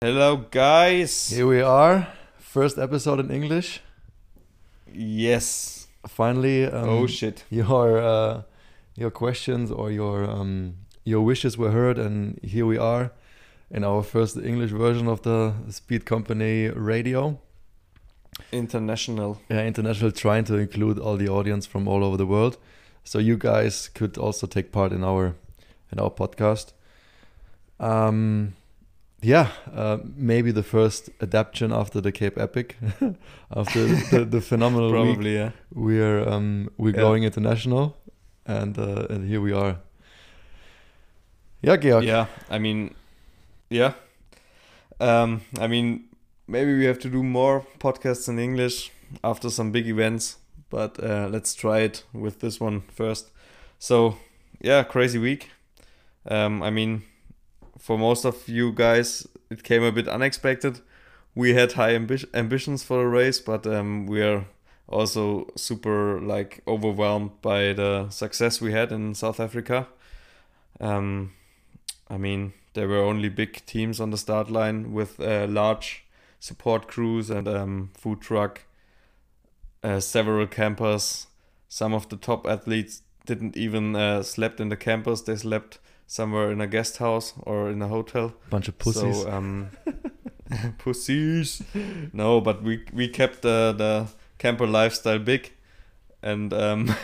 Hello, guys. Here we are, first episode in English. Yes. Finally, um, oh shit. your uh, your questions or your um, your wishes were heard, and here we are in our first English version of the Speed Company radio. International. Yeah, international, trying to include all the audience from all over the world, so you guys could also take part in our in our podcast. Um, yeah, uh, maybe the first adaptation after the Cape Epic, after the, the phenomenal week. Probably, yeah. we're um we're Yeah. going international and uh, and here we are yeah Georg Yeah. I mean, yeah. Um, I mean, maybe we have to do more podcasts in English after some big events, but uh, let's try it with this one first. So, yeah, crazy week. Um, I mean, for most of you guys, it came a bit unexpected. We had high ambi- ambitions for the race, but um, we are also super like overwhelmed by the success we had in South Africa. Um, I mean, there were only big teams on the start line with uh, large support crews and um, food truck, uh, several campers. Some of the top athletes didn't even uh, slept in the campers; they slept somewhere in a guest house or in a hotel. bunch of pussies So um, pussies. No, but we we kept the the camper lifestyle big, and um,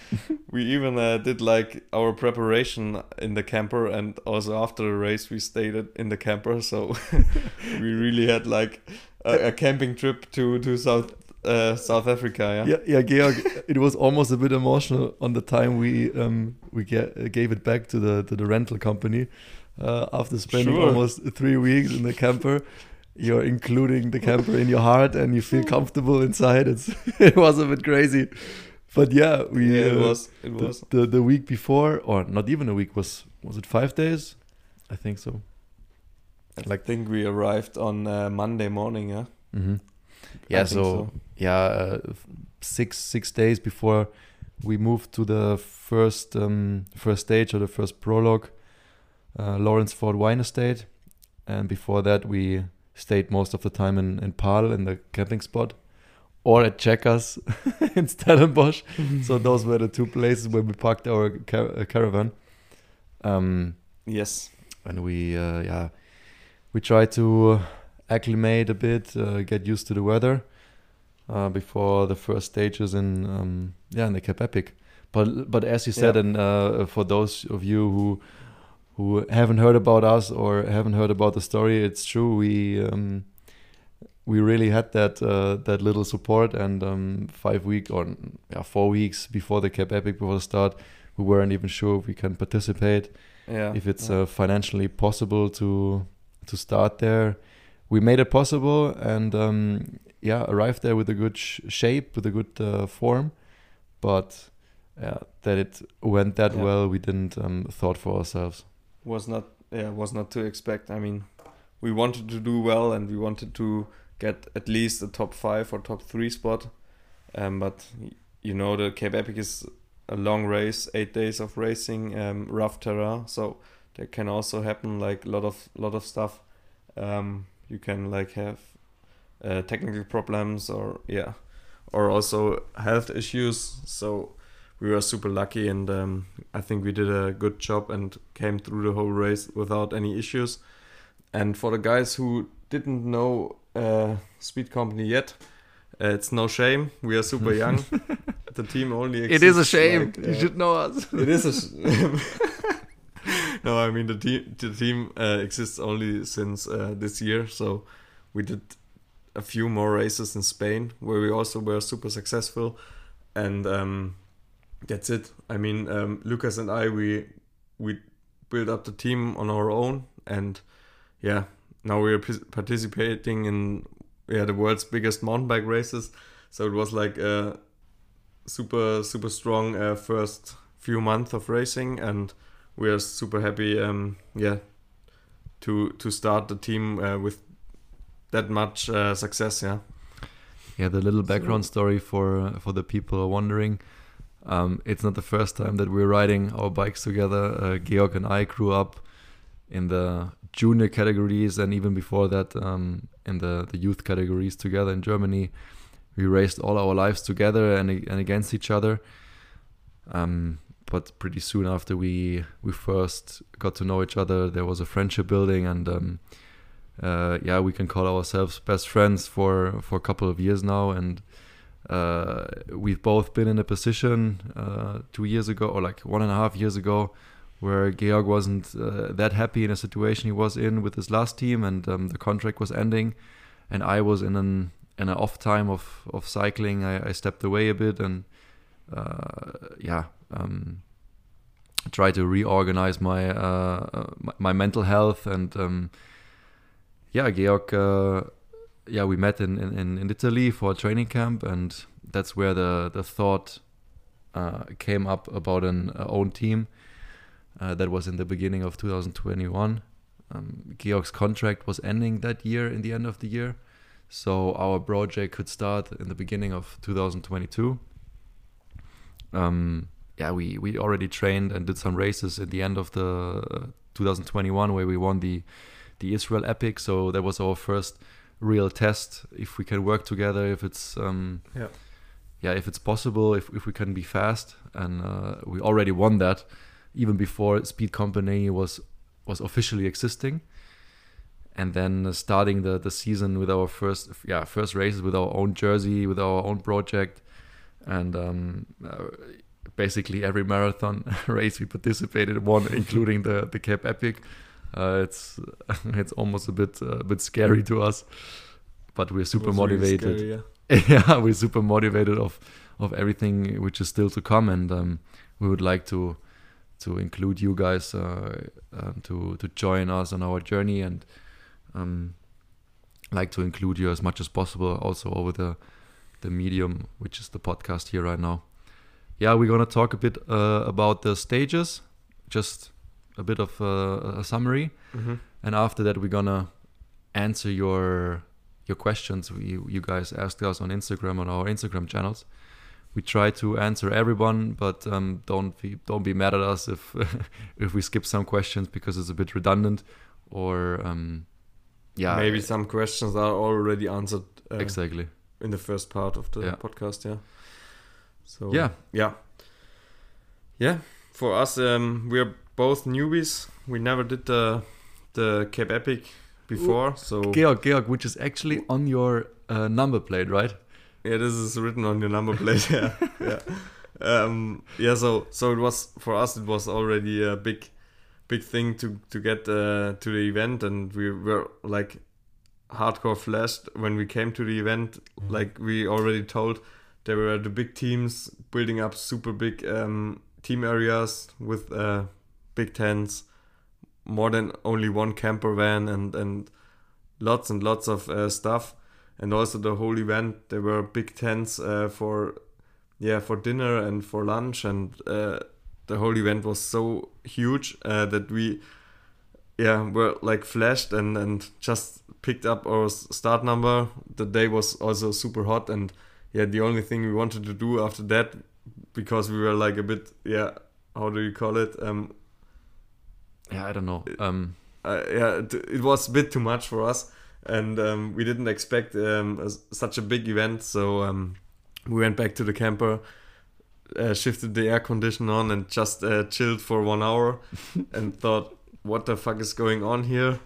we even uh, did like our preparation in the camper, and also after the race we stayed in the camper. So we really had like a, a camping trip to to South uh, South Africa. Yeah. yeah yeah Georg it was almost a bit emotional on the time we um we get, gave it back to the to the rental company uh, after spending Sure. almost three weeks in the camper you're including the camper in your heart and you feel comfortable inside it's it was a bit crazy but yeah we Yeah, it uh, was. It the, was. the the week before or not even a week was was it five days i think so I think we arrived on uh, Monday morning. Yeah. mm-hmm. Yeah think so, yeah uh, six six days before we moved to the first um, first stage or the first prologue uh, Lourensford wine estate and before that we stayed most of the time in, in Paarl in the camping spot or at checkers in stellenbosch so those were the two places where we parked our car- uh, caravan um, Yes. and we uh, yeah we tried to acclimate a bit uh, get used to the weather uh, before the first stages in um, yeah in the Cape Epic but but as you said Yeah. and uh, for those of you who who haven't heard about us or haven't heard about the story it's true we um, we really had that uh, that little support and um, five week or yeah, four weeks before the Cape Epic before the start we weren't even sure if we can participate Yeah. if it's yeah. uh, financially possible to to start there. We made it possible and um, yeah, arrived there with a good sh- shape, with a good uh, form, but yeah, that it went that Yeah. well, we didn't um, thought for ourselves. was not yeah was not to expect. I mean, we wanted to do well and we wanted to get at least a top five or top three spot. Um, but you know the Cape Epic is a long race, eight days of racing, um, rough terrain, so that can also happen like a lot of lot of stuff. Um, you can like have uh, technical problems or yeah, or also health issues. So we were super lucky and um, I think we did a good job and came through the whole race without any issues. And for the guys who didn't know uh, Speed Company yet, uh, it's no shame. We are super young. the team only exists it is a shame. like, uh, know us. it is a. Sh- no, I mean the team. The team uh, exists only since uh, this year, so we did a few more races in Spain where we also were super successful, and um, that's it. I mean, um, Lukas and I we we built up the team on our own, and yeah, now we are p- participating in yeah the world's biggest mountain bike races. So it was like a super super strong uh, first few months of racing, and we are super happy. Um, yeah, to to start the team uh, with that much uh, success. Yeah. Yeah, the little background story for uh, for the people are wondering. Um, it's not the first time that we're riding our bikes together. Uh, Georg and I grew up in the junior categories, and even before that, um, in the, the youth categories together in Germany. We raced all our lives together and, and against each other. Um, but pretty soon after we we first got to know each other, there was a friendship building, and um, uh, yeah, we can call ourselves best friends for for a couple of years now, and uh, we've both been in a position uh, two years ago or like one and a half years ago where Georg wasn't uh, that happy in a situation he was in with his last team, and um, the contract was ending, and I was in an in an off time of of cycling. I, I stepped away a bit and uh, yeah. Um, try to reorganize my uh, my, my, mental health and um, yeah, Georg. Uh, yeah, we met in, in, in Italy for a training camp, and that's where the the thought uh, came up about an uh, own team. Uh, that was in the beginning of 2021. Um, Georg's contract was ending that year in the end of the year, so our project could start in the beginning of 2022. Um, yeah, we we already trained and did some races at the end of the uh, 2021 where we won the the Israel Epic. So that was our first real test if we can work together, if it's um, yeah yeah if it's possible, if if we can be fast, and uh, we already won that even before Speed Company was was officially existing. And then uh, starting the, the season with our first yeah first races with our own jersey with our own project, and um, uh, basically every marathon race we participated won, including the the Cape Epic. Uh, it's it's almost a bit uh, a bit scary to us, but we're super motivated. Really scary, yeah. yeah. we're super motivated of of everything which is still to come, and um, we would like to to include you guys uh, um, to to join us on our journey and um, like to include you as much as possible also over the the medium which is the podcast here right now. Yeah we're gonna talk a bit uh, about the stages just a bit of a, a summary. Mm-hmm. and after that we're gonna answer your your questions we, you guys asked us on instagram on our instagram channels we try to answer everyone, but um, don't be don't be mad at us if if we skip some questions because it's a bit redundant, or um, yeah, maybe some questions are already answered uh, exactly in the first part of the yeah. podcast. Yeah. So yeah, yeah, yeah. For us, um, we're both newbies. We never did the the Cape Epic before, so Georg, Georg, which is actually on your uh, number plate, right? Yeah, this is written on your number plate. Yeah, yeah, um, yeah. So, so it was for us. It was already a big, big thing to to get uh, to the event, and we were like hardcore flashed when we came to the event. Mm-hmm. Like we already told, there were the big teams building up super big um, team areas with uh, big tents, more than only one camper van, and and lots and lots of uh, stuff and also the whole event there were big tents uh, for yeah for dinner and for lunch and uh, the whole event was so huge uh, that we yeah were like flashed and and just picked up our start number. The day was also super hot and yeah the only thing we wanted to do after that because we were like a bit yeah how do you call it um yeah i don't know um uh, yeah it, it was a bit too much for us and um, we didn't expect um, a, such a big event. So um, we went back to the camper, uh, shifted the air condition on, and just uh, chilled for one hour, and thought, "What the fuck is going on here?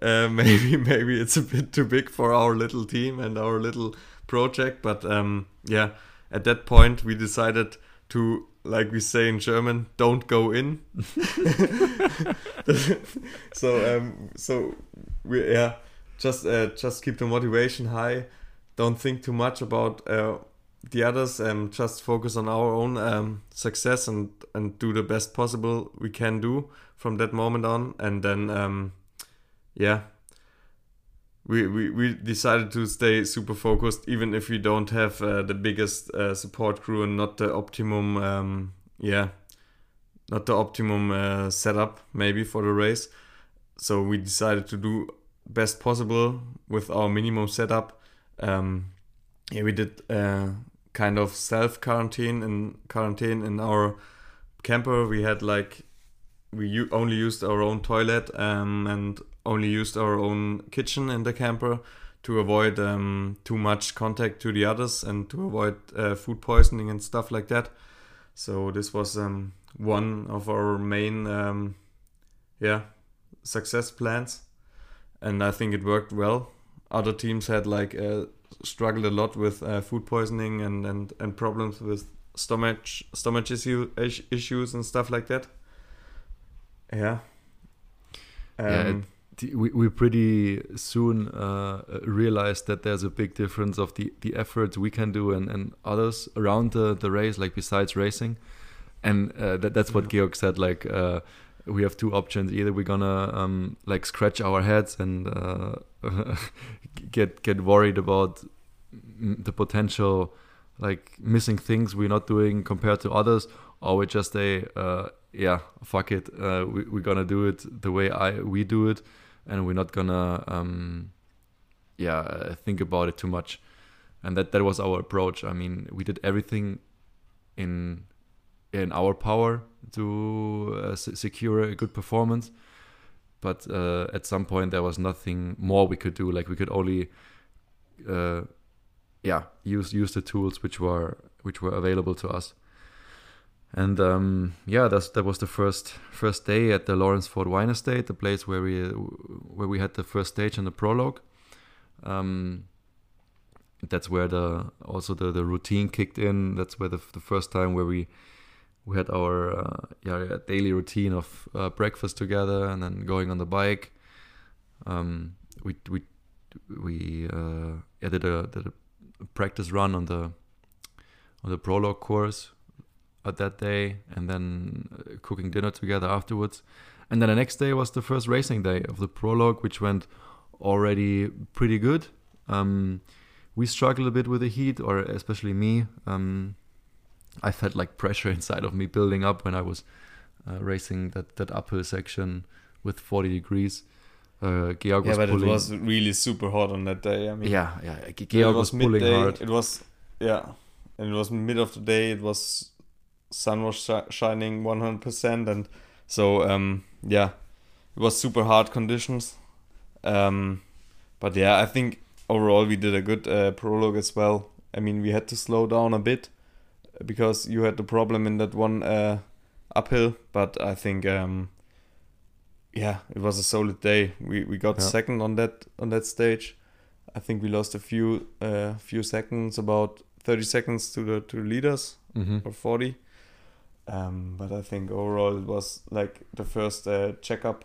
Uh, maybe maybe it's a bit too big for our little team and our little project." But um, yeah, at that point we decided to like we say in German, don't go in. so um so we yeah just uh, just keep the motivation high. Don't think too much about uh, the others. Um, just focus on our own um, success and and do the best possible we can do from that moment on. And then um, yeah, we, we we decided to stay super focused, even if we don't have uh, the biggest uh, support crew and not the optimum. Um, yeah, not the optimum uh, setup maybe for the race. So we decided to do best possible with our minimum setup. Um, yeah, we did uh, kind of self quarantine in quarantine in our camper. We had like we u- only used our own toilet um, and only used our own kitchen in the camper to avoid um, too much contact to the others and to avoid uh, food poisoning and stuff like that. So this was um, one of our main, um, yeah, success plans, and I think it worked well. Other teams had like uh, struggled a lot with uh, food poisoning and, and, and problems with stomach stomach issue, issues and stuff like that. Yeah. Um, yeah, it, we, we pretty soon uh, realized that there's a big difference of the, the efforts we can do and, and others around the, the race, like besides racing. And uh, that, that's what yeah. Georg said, like, uh, we have two options. Either we're gonna um, like scratch our heads and uh, get get worried about the potential like missing things we're not doing compared to others, or we just say, uh, yeah, fuck it, uh, we, we're gonna do it the way I we do it, and we're not gonna um, yeah think about it too much and that that was our approach i mean we did everything in in our power to uh, secure a good performance but uh, at some point there was nothing more we could do like we could only uh, yeah use use the tools which were which were available to us and um, yeah, that's that was the first first day at the Lourensford Wine Estate, the place where we where we had the first stage and the prologue. Um, that's where the also the, the routine kicked in. That's where the, the first time where we we had our uh, yeah daily routine of uh, breakfast together and then going on the bike. Um, we we we uh, yeah, did a did a practice run on the on the prologue course at that day and then uh, cooking dinner together afterwards. And then the next day was the first racing day of the prologue, which went already pretty good. Um, we struggled a bit with the heat, or especially me. Um, I felt like pressure inside of me building up when I was uh, racing that, that uphill section with 40 degrees. Uh, Georg yeah, but pulling. it was really super hot on that day. I mean, yeah, yeah. Georg was, was pulling hard. It was, yeah, and it was mid of the day. It was sun was sh- shining 100% and so um, yeah it was super hard conditions um, but yeah i think overall we did a good uh, prologue as well i mean we had to slow down a bit because you had the problem in that one uh, uphill but i think um, yeah it was a solid day we we got yeah. second on that on that stage i think we lost a few uh, few seconds about 30 seconds to the to leaders mm-hmm. or 40 um, but I think overall it was like the first uh, checkup,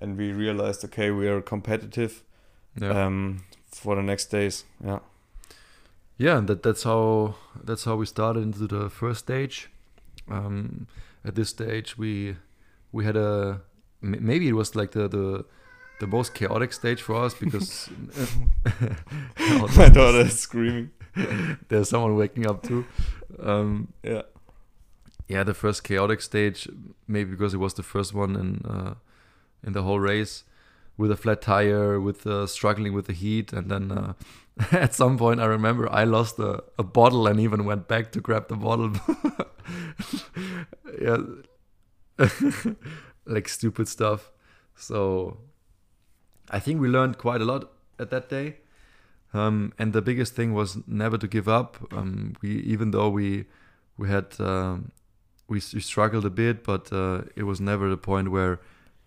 and we realized okay we are competitive yeah. um, for the next days. Yeah. Yeah, that that's how that's how we started into the first stage. Um, at this stage, we we had a maybe it was like the the the most chaotic stage for us because my daughter is screaming. There's someone waking up too. Um, yeah yeah, the first chaotic stage, maybe because it was the first one in uh, in the whole race, with a flat tire, with uh, struggling with the heat, and then uh, at some point I remember I lost a, a bottle and even went back to grab the bottle. yeah, like stupid stuff. So I think we learned quite a lot at that day. Um, and the biggest thing was never to give up. Um, we even though we we had um, we, we struggled a bit, but uh, it was never the point where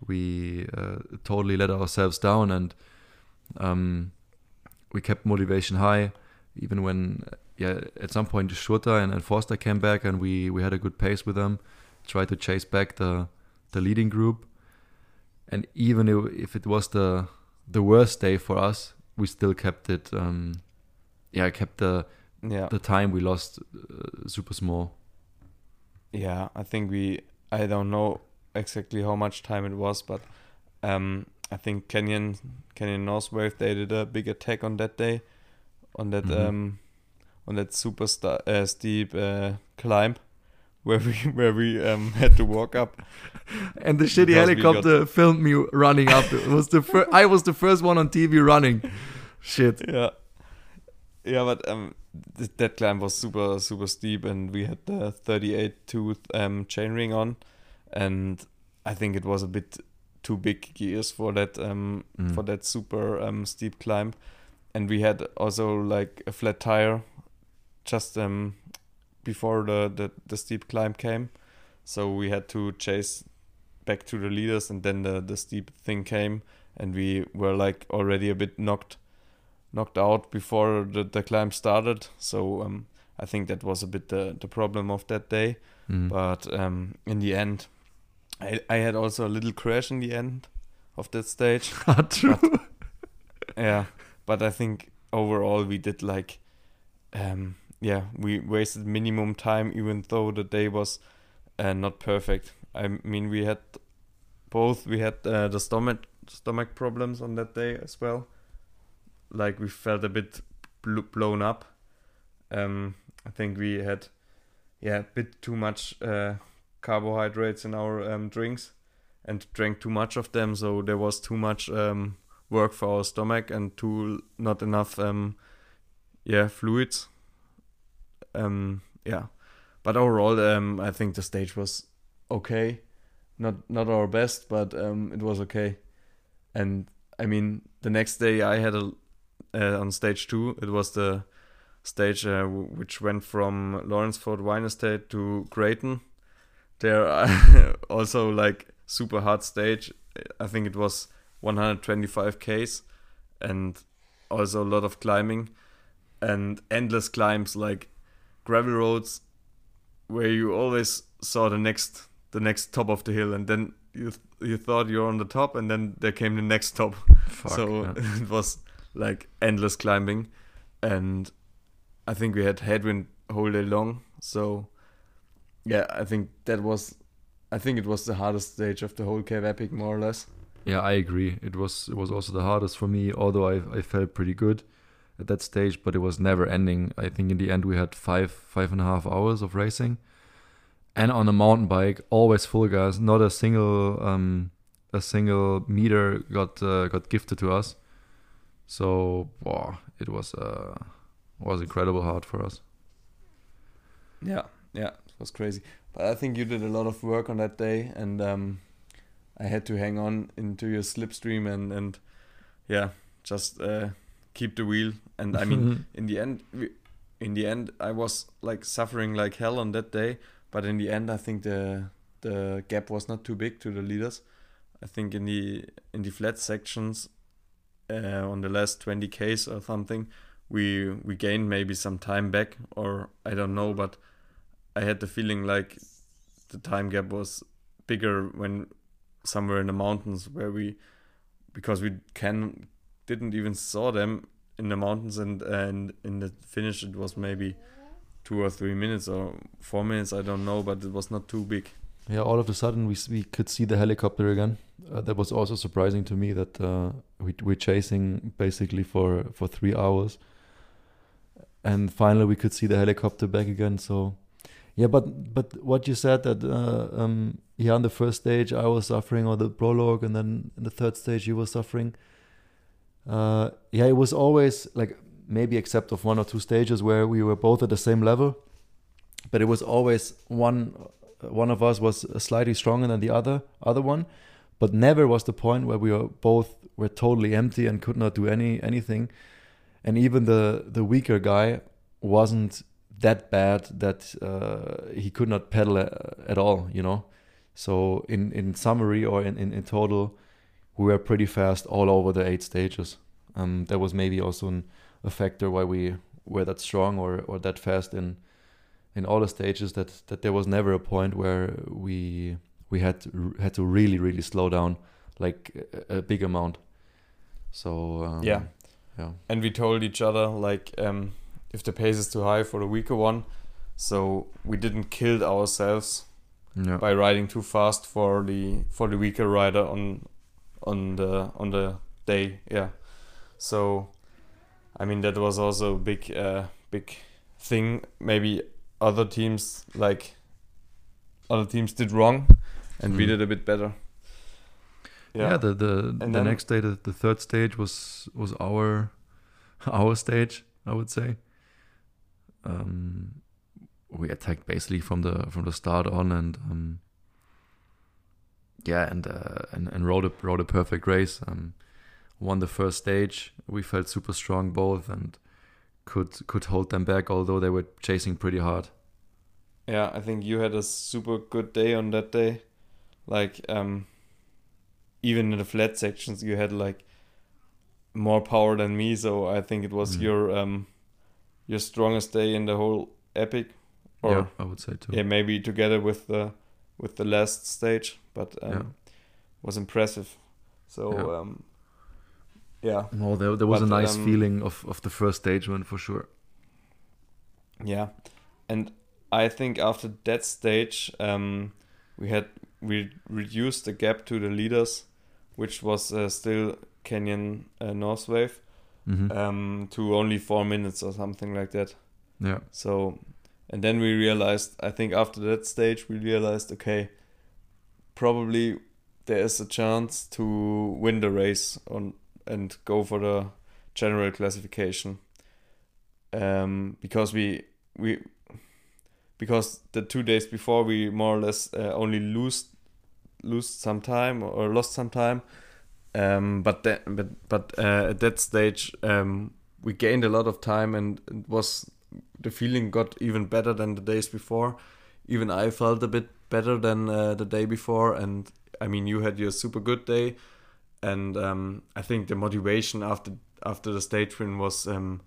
we uh, totally let ourselves down, and um, we kept motivation high, even when yeah at some point Schurter and, and Forster came back, and we we had a good pace with them, tried to chase back the the leading group, and even if, it was the the worst day for us, we still kept it. Um, yeah, kept the yeah. the time we lost uh, super small. Yeah, I think we. I don't know exactly how much time it was, but um, I think Canyon Canyon Northwave they did a big attack on that day, on that mm-hmm. um, on that super st- uh, steep uh, climb, where we where we um, had to walk up. And the shitty helicopter got... filmed me running up. It was the fir- I was the first one on TV running. Shit. Yeah. Yeah, but um, th- that climb was super super steep, and we had the 38 tooth um, chain ring on, and I think it was a bit too big gears for that um Mm. for that super um steep climb, and we had also like a flat tire, just um before the the, the steep climb came, so we had to chase back to the leaders, and then the the steep thing came, and we were like already a bit knocked knocked out before the, the climb started. So um, I think that was a bit the, the problem of that day. Mm. But um, in the end, I, I had also a little crash in the end of that stage. True. yeah, but I think overall we did like, um, yeah, we wasted minimum time even though the day was uh, not perfect. I mean, we had both. We had uh, the stomach stomach problems on that day as well. Like we felt a bit bl- blown up. Um, I think we had, yeah, a bit too much uh, carbohydrates in our um, drinks, and drank too much of them. So there was too much um, work for our stomach and too not enough, um, yeah, fluids. Um, yeah, but overall, um, I think the stage was okay. Not not our best, but um, it was okay. And I mean, the next day I had a uh, on stage two. It was the stage uh, which went from Lourensford Wine Estate to Greyton. There are also like super hard stage. I think it was 125 k's and also a lot of climbing and endless climbs like gravel roads where you always saw the next the next top of the hill and then you th- you thought you're on the top and then there came the next top Fuck, so yeah. it was like endless climbing and i think we had headwind whole day long so yeah i think that was i think it was the hardest stage of the whole Cape Epic more or less Yeah, I agree. It was it was also the hardest for me, although I I felt pretty good at that stage, but it was never ending. I think in the end we had five five and a half hours of racing, and on a mountain bike, always full gas. Not a single um a single meter got uh, got gifted to us. So wow, it was uh was incredible hard for us. yeah yeah was crazy. But i think you did a lot of work on that day and um i had to hang on into your slipstream and and yeah just uh keep the wheel. And i mean in the end in the end i was like suffering like hell on that day. But in the end i think the the gap was not too big to the leaders. I think in the in the flat sections uh, on the last 20 k's or something we we gained maybe some time back or i don't know but i had the feeling like the time gap was bigger when somewhere in the mountains where we because we can didn't even saw them in the mountains and and in the finish it was maybe two or three minutes or four minutes i don't know but it was not too big Yeah, all of a sudden we we could see the helicopter again. Uh, that was also surprising to me that uh, we we're chasing basically for for three hours, and finally we could see the helicopter back again. So, yeah, but but what you said that uh, um yeah on the first stage I was suffering or the prologue, and then in the third stage you were suffering. Uh, yeah, it was always like maybe except of one or two stages where we were both at the same level, but it was always one one of us was slightly stronger than the other other one but never was the point where we were both were totally empty and could not do any anything and even the the weaker guy wasn't that bad that uh, he could not pedal at all you know? So in in summary or in, in in total we were pretty fast all over the eight stages. Um that was maybe also an, a factor why we were that strong or or that fast in in all the stages that that there was never a point where we we had to, had to really really slow down like a, a big amount. So um, Yeah. yeah. And we told each other like um if the pace is too high for the weaker one. So we didn't kill ourselves yeah. by riding too fast for the for the weaker rider on on the on the day yeah. So i mean that was also a big uh big thing. Maybe other teams like other teams did wrong and we Mm. did a bit better. Yeah, the the, the then- next day the, the third stage was was our our stage i would say um, we attacked basically from the from the start on, and um, yeah, and uh, and and rode a rode a perfect race. Um, won the first stage. We felt super strong both, and could could hold them back, although they were chasing pretty hard. Yeah, I think you had a super good day on that day. Like, um, even in the flat sections, you had like more power than me. So I think it was Mm. your um, your strongest day in the whole epic. Or yeah, I would say too. yeah, maybe together with the with the last stage, but um, Yeah. was impressive. So Yeah. um, yeah, Well, there, there was But, a nice um, feeling of, of the first stage win for sure. yeah, and I think after that stage, um, we had we reduced the gap to the leaders, which was uh, still Canyon uh, North Wave, hmm um, to only four minutes or something like that. yeah, So, and then we realized, I think after that stage, we realized, okay, probably there is a chance to win the race on and go for the general classification. Um, because we we because the two days before we more or less uh, only lose lose some time or lost some time. Um, but that, but but uh, at that stage, um, we gained a lot of time and it was the feeling got even better than the days before. Even I felt a bit better than uh, the day before, and I mean, you had your super good day, and um, I think the motivation after after the stage win was, um,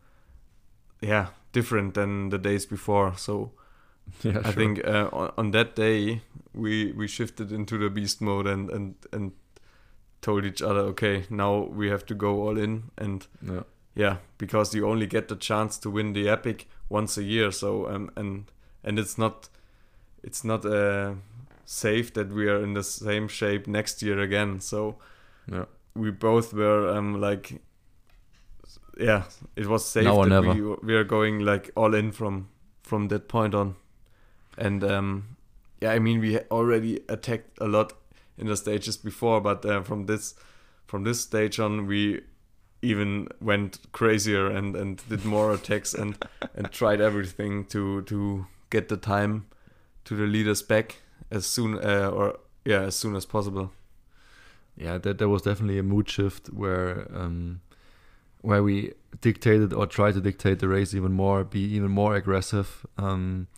yeah, different than the days before. So yeah. I sure. think uh, on, on that day we we shifted into the beast mode and and and told each other, okay, now we have to go all in and yeah, yeah, because you only get the chance to win the epic once a year. So um, and and it's not it's not uh, safe that we are in the same shape next year again. So yeah, we both were um like yeah, it was safe Now or that never. we we are going like all in from from that point on. And um yeah, I mean we already attacked a lot in the stages before, but uh, from this from this stage on we even went crazier and and did more attacks and and tried everything to to get the time to the leaders back as soon uh, or yeah as soon as possible. yeah. That there was definitely a mood shift where um, where we dictated or tried to dictate the race even more, be even more aggressive. Um,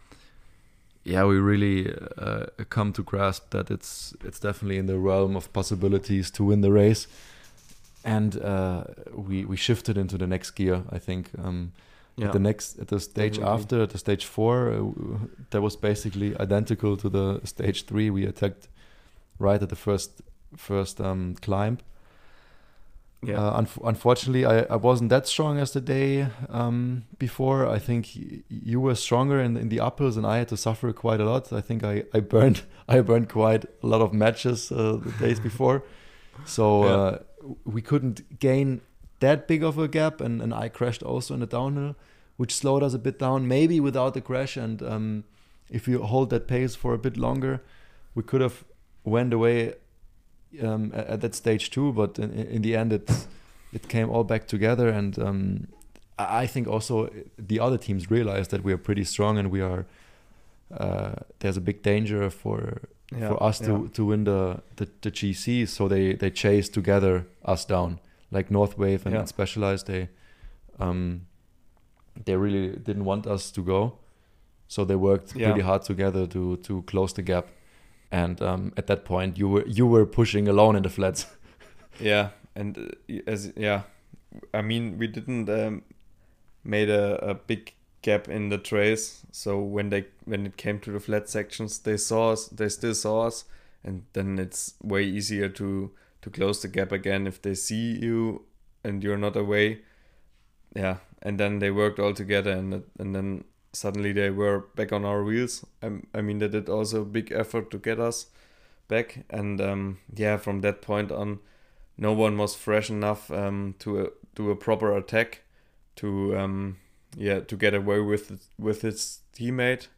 yeah, we really uh, come to grasp that it's it's definitely in the realm of possibilities to win the race, and uh, we we shifted into the next gear. I think. Um, Yeah. At the next, at the stage Definitely. after, at the stage four, uh, that was basically identical to the stage three. We attacked right at the first first um, climb. Yeah. Uh, unf- unfortunately, I, I wasn't that strong as the day um, before. I think y- you were stronger in, in the uphills, and I had to suffer quite a lot. I think I, I burned I burned quite a lot of matches uh, the days before, so Yeah. uh, we couldn't gain that big of a gap. And, and I crashed also in the downhill, which slowed us a bit down. Maybe without the crash, and um, if you hold that pace for a bit longer, we could have went away um, at, at that stage too. But in, in the end, it it came all back together, and um, I think also the other teams realized that we are pretty strong, and we are. Uh, there's a big danger for yeah. for us to, yeah. to win the, the the GC, so they they chase together us down, like Northwave and, Yeah. Specialized. They um they really didn't want us to go, so they worked pretty hard together to to close the gap. And um, at that point, you were you were pushing alone in the flats. Yeah, and uh, as yeah, I mean we didn't um, made a, a big gap in the trace. So when they when it came to the flat sections, they saw us. They still saw us, and then it's way easier to to close the gap again if they see you and you're not away. Yeah, and then they worked all together, and and then suddenly they were back on our wheels. I, I mean they did also a big effort to get us back, and um, yeah, from that point on no one was fresh enough um, to uh, do a proper attack to um, yeah to get away with it, with his teammate.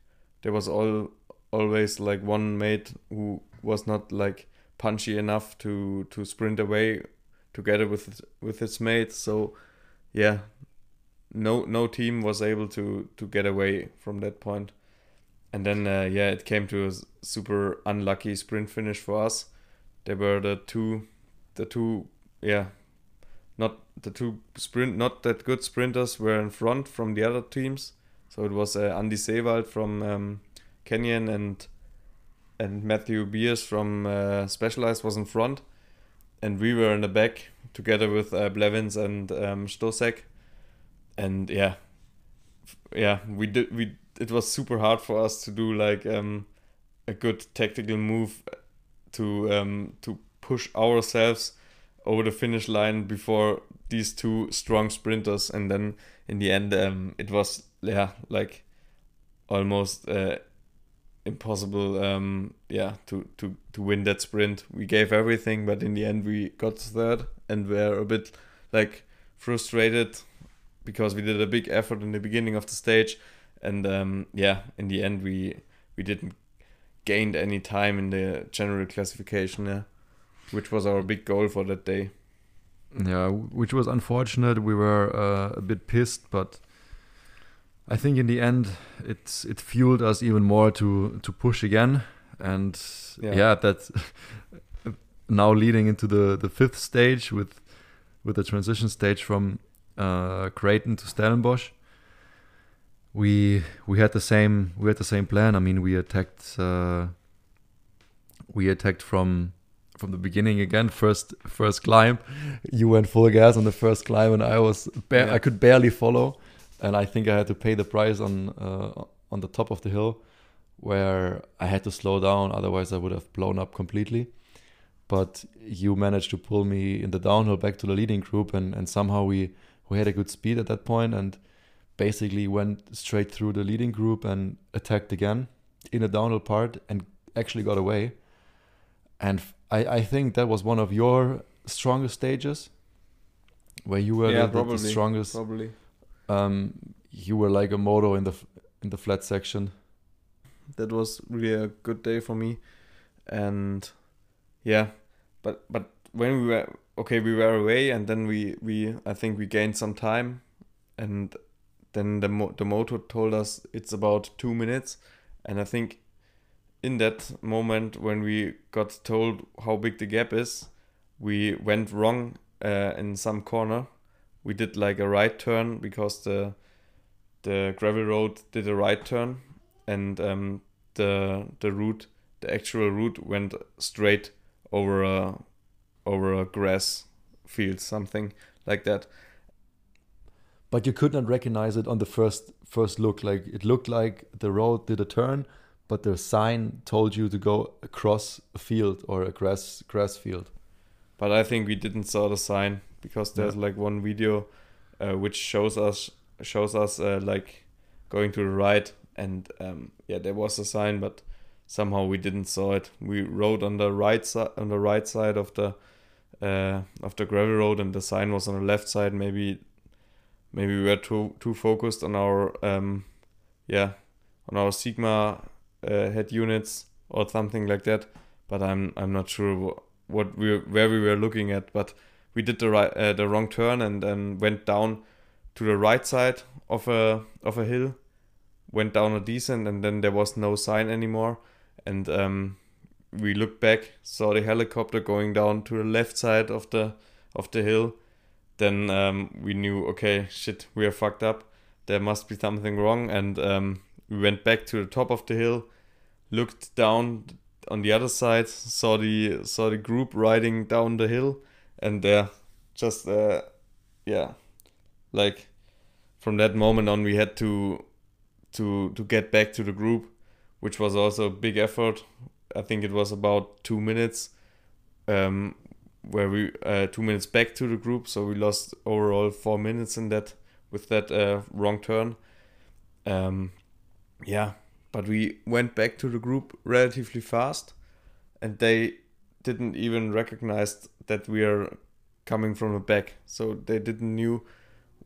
There was all always like one mate who was not like punchy enough to to sprint away together with with his mate. So yeah, no no team was able to to get away from that point. And then uh, yeah, it came to a super unlucky sprint finish for us. There were the two, the two yeah, not the two sprint not that good sprinters were in front from the other teams. So it was uh, Andy Seewald from um, Canyon and and Matthew Beers from uh, Specialized was in front, and we were in the back together with uh, Blevins and um, Stosek, and yeah, yeah, we did we. It was super hard for us to do like um, a good tactical move to um, to push ourselves over the finish line before these two strong sprinters, and then in the end, um, it was yeah like almost uh, impossible um yeah to to to win that sprint we gave everything but in the end we got third and were a bit like frustrated because we did a big effort in the beginning of the stage and um yeah in the end we we didn't gain any time in the general classification yeah which was our big goal for that day. Yeah which was unfortunate. We were uh, a bit pissed but I think in the end, it's it fueled us even more to to push again, and yeah, yeah that's now leading into the the fifth stage with with the transition stage from uh, Greyton to Stellenbosch. We we had the same we had the same plan. I mean, we attacked uh, we attacked from from the beginning again. First first climb, you went full gas on the first climb, and I was yeah. I could barely follow and I think I had to pay the price on uh, on the top of the hill, where I had to slow down. Otherwise, I would have blown up completely. But you managed to pull me in the downhill back to the leading group, and and somehow we we had a good speed at that point, and basically went straight through the leading group and attacked again in the downhill part, and actually got away. And I I think that was one of your strongest stages, where you were yeah, the, probably, the strongest. Probably um, you were like a moto in the in the flat section. That was really a good day for me, and yeah, but but when we were okay, we were away, and then we we I think we gained some time, and then the mo- the motor told us it's about two minutes, and I think in that moment when we got told how big the gap is, we went wrong uh, in some corner. We did like a right turn because the the gravel road did a right turn and um, the the route the actual route went straight over a over a grass field something like that. But you could not recognize it on the first first look. Like it looked like the road did a turn but the sign told you to go across a field or a grass grass field. But i think we didn't saw the sign because there's yeah. like one video uh, which shows us shows us uh, like going to the right and um, yeah there was a sign but somehow we didn't saw it. We rode on the right side on the right side of the uh, of the gravel road and the sign was on the left side. Maybe maybe we were too too focused on our um, yeah on our sigma uh, head units or something like that. But i'm i'm not sure what we where we were looking at. But we did the right uh, the wrong turn and then went down to the right side of a of a hill went down a descent and then there was no sign anymore. And um, we looked back saw the helicopter going down to the left side of the of the hill then um, we knew okay shit we are fucked up. There must be something wrong. And um, we went back to the top of the hill looked down on the other side saw the saw the group riding down the hill. And uh, just uh, yeah, like from that moment on, we had to to to get back to the group, which was also a big effort. I think it was about two minutes, um, where we uh, two minutes back to the group, so we lost overall four minutes in that with that uh, wrong turn. Um, yeah, but we went back to the group relatively fast, and they didn't even recognize that we are coming from the back, so they didn't knew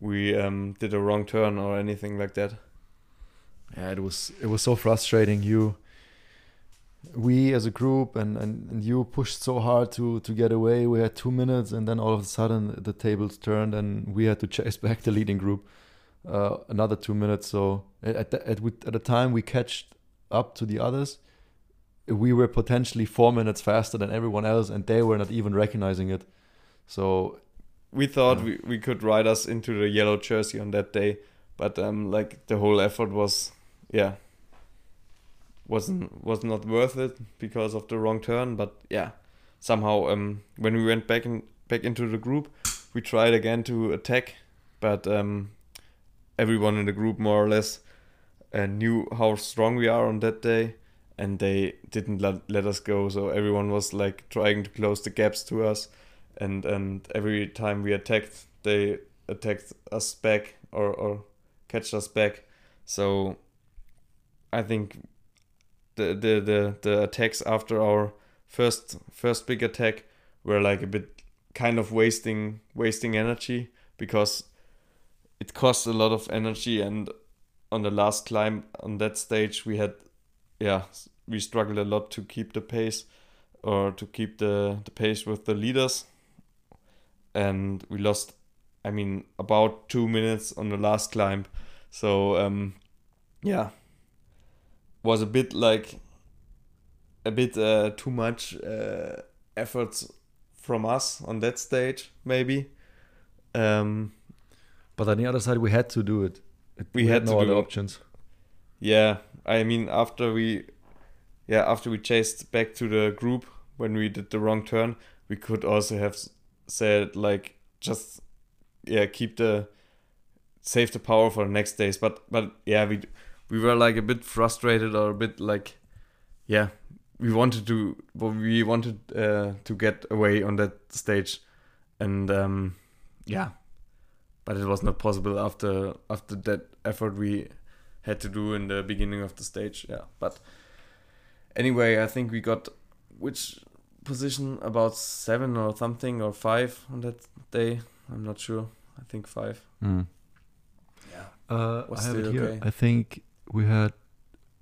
we um, did a wrong turn or anything like that. Yeah, it was it was so frustrating. You, we as a group and, and, and you pushed so hard to to get away. We had two minutes, and then all of a sudden the tables turned, and we had to chase back the leading group. uh, another two minutes. So at the, at, at the time we catched up to the others, we were potentially four minutes faster than everyone else, and they were not even recognizing it. So we thought Yeah. we, we could ride us into the yellow jersey on that day, but um, like the whole effort was, yeah, wasn't was not worth it because of the wrong turn. But yeah, somehow um, when we went back in back into the group, we tried again to attack, but um, everyone in the group more or less uh, knew how strong we are on that day. And they didn't let, let us go, so everyone was like trying to close the gaps to us and and every time we attacked they attacked us back or or catched us back so i think the the the, the attacks after our first first big attack were like a bit kind of wasting wasting energy because it costs a lot of energy and on the last climb on that stage we had yeah we struggled a lot to keep the pace or to keep the, the pace with the leaders. And we lost i mean about two minutes on the last climb. So um yeah was a bit like a bit uh, too much uh, efforts from us on that stage maybe um But on the other side, we had to do it. It- We had no to other do it. options. yeah i mean after we yeah after we chased back to the group when we did the wrong turn we could also have said like just yeah keep the save the power for the next days but but yeah we we were like a bit frustrated or a bit like yeah we wanted to well, we wanted uh, to get away on that stage and um yeah but it was not possible after after that effort we had to do in the beginning of the stage. Yeah, but anyway, I think we got which position about seven or something or five on that day. I'm not sure. I think five. Mm. Yeah. Uh, I have it here. okay. I think we had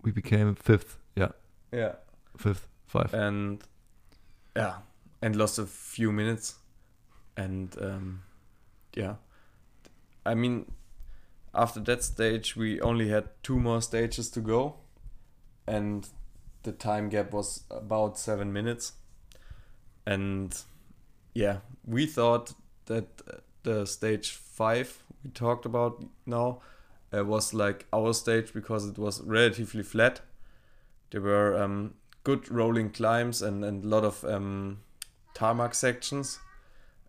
we became fifth. Yeah, Yeah. fifth, five. And yeah, and lost a few minutes, and um, yeah, I mean, after that stage, we only had two more stages to go, and the time gap was about seven minutes, and yeah, we thought that uh, the stage five we talked about now uh, was like our stage because it was relatively flat. There were um, good rolling climbs and, a lot of um, tarmac sections.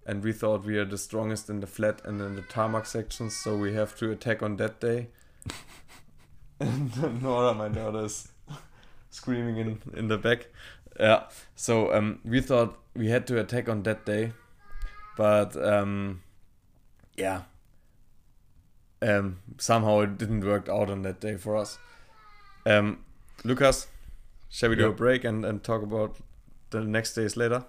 And we thought we are the strongest in the flat and in the tarmac sections, so we have to attack on that day. and Nora, my daughter, is screaming in, in the back. Yeah, so um, we thought we had to attack on that day, but um, yeah, um, somehow it didn't work out on that day for us. Um, Lukas, shall we do Yeah. a break and, and talk about the next days later?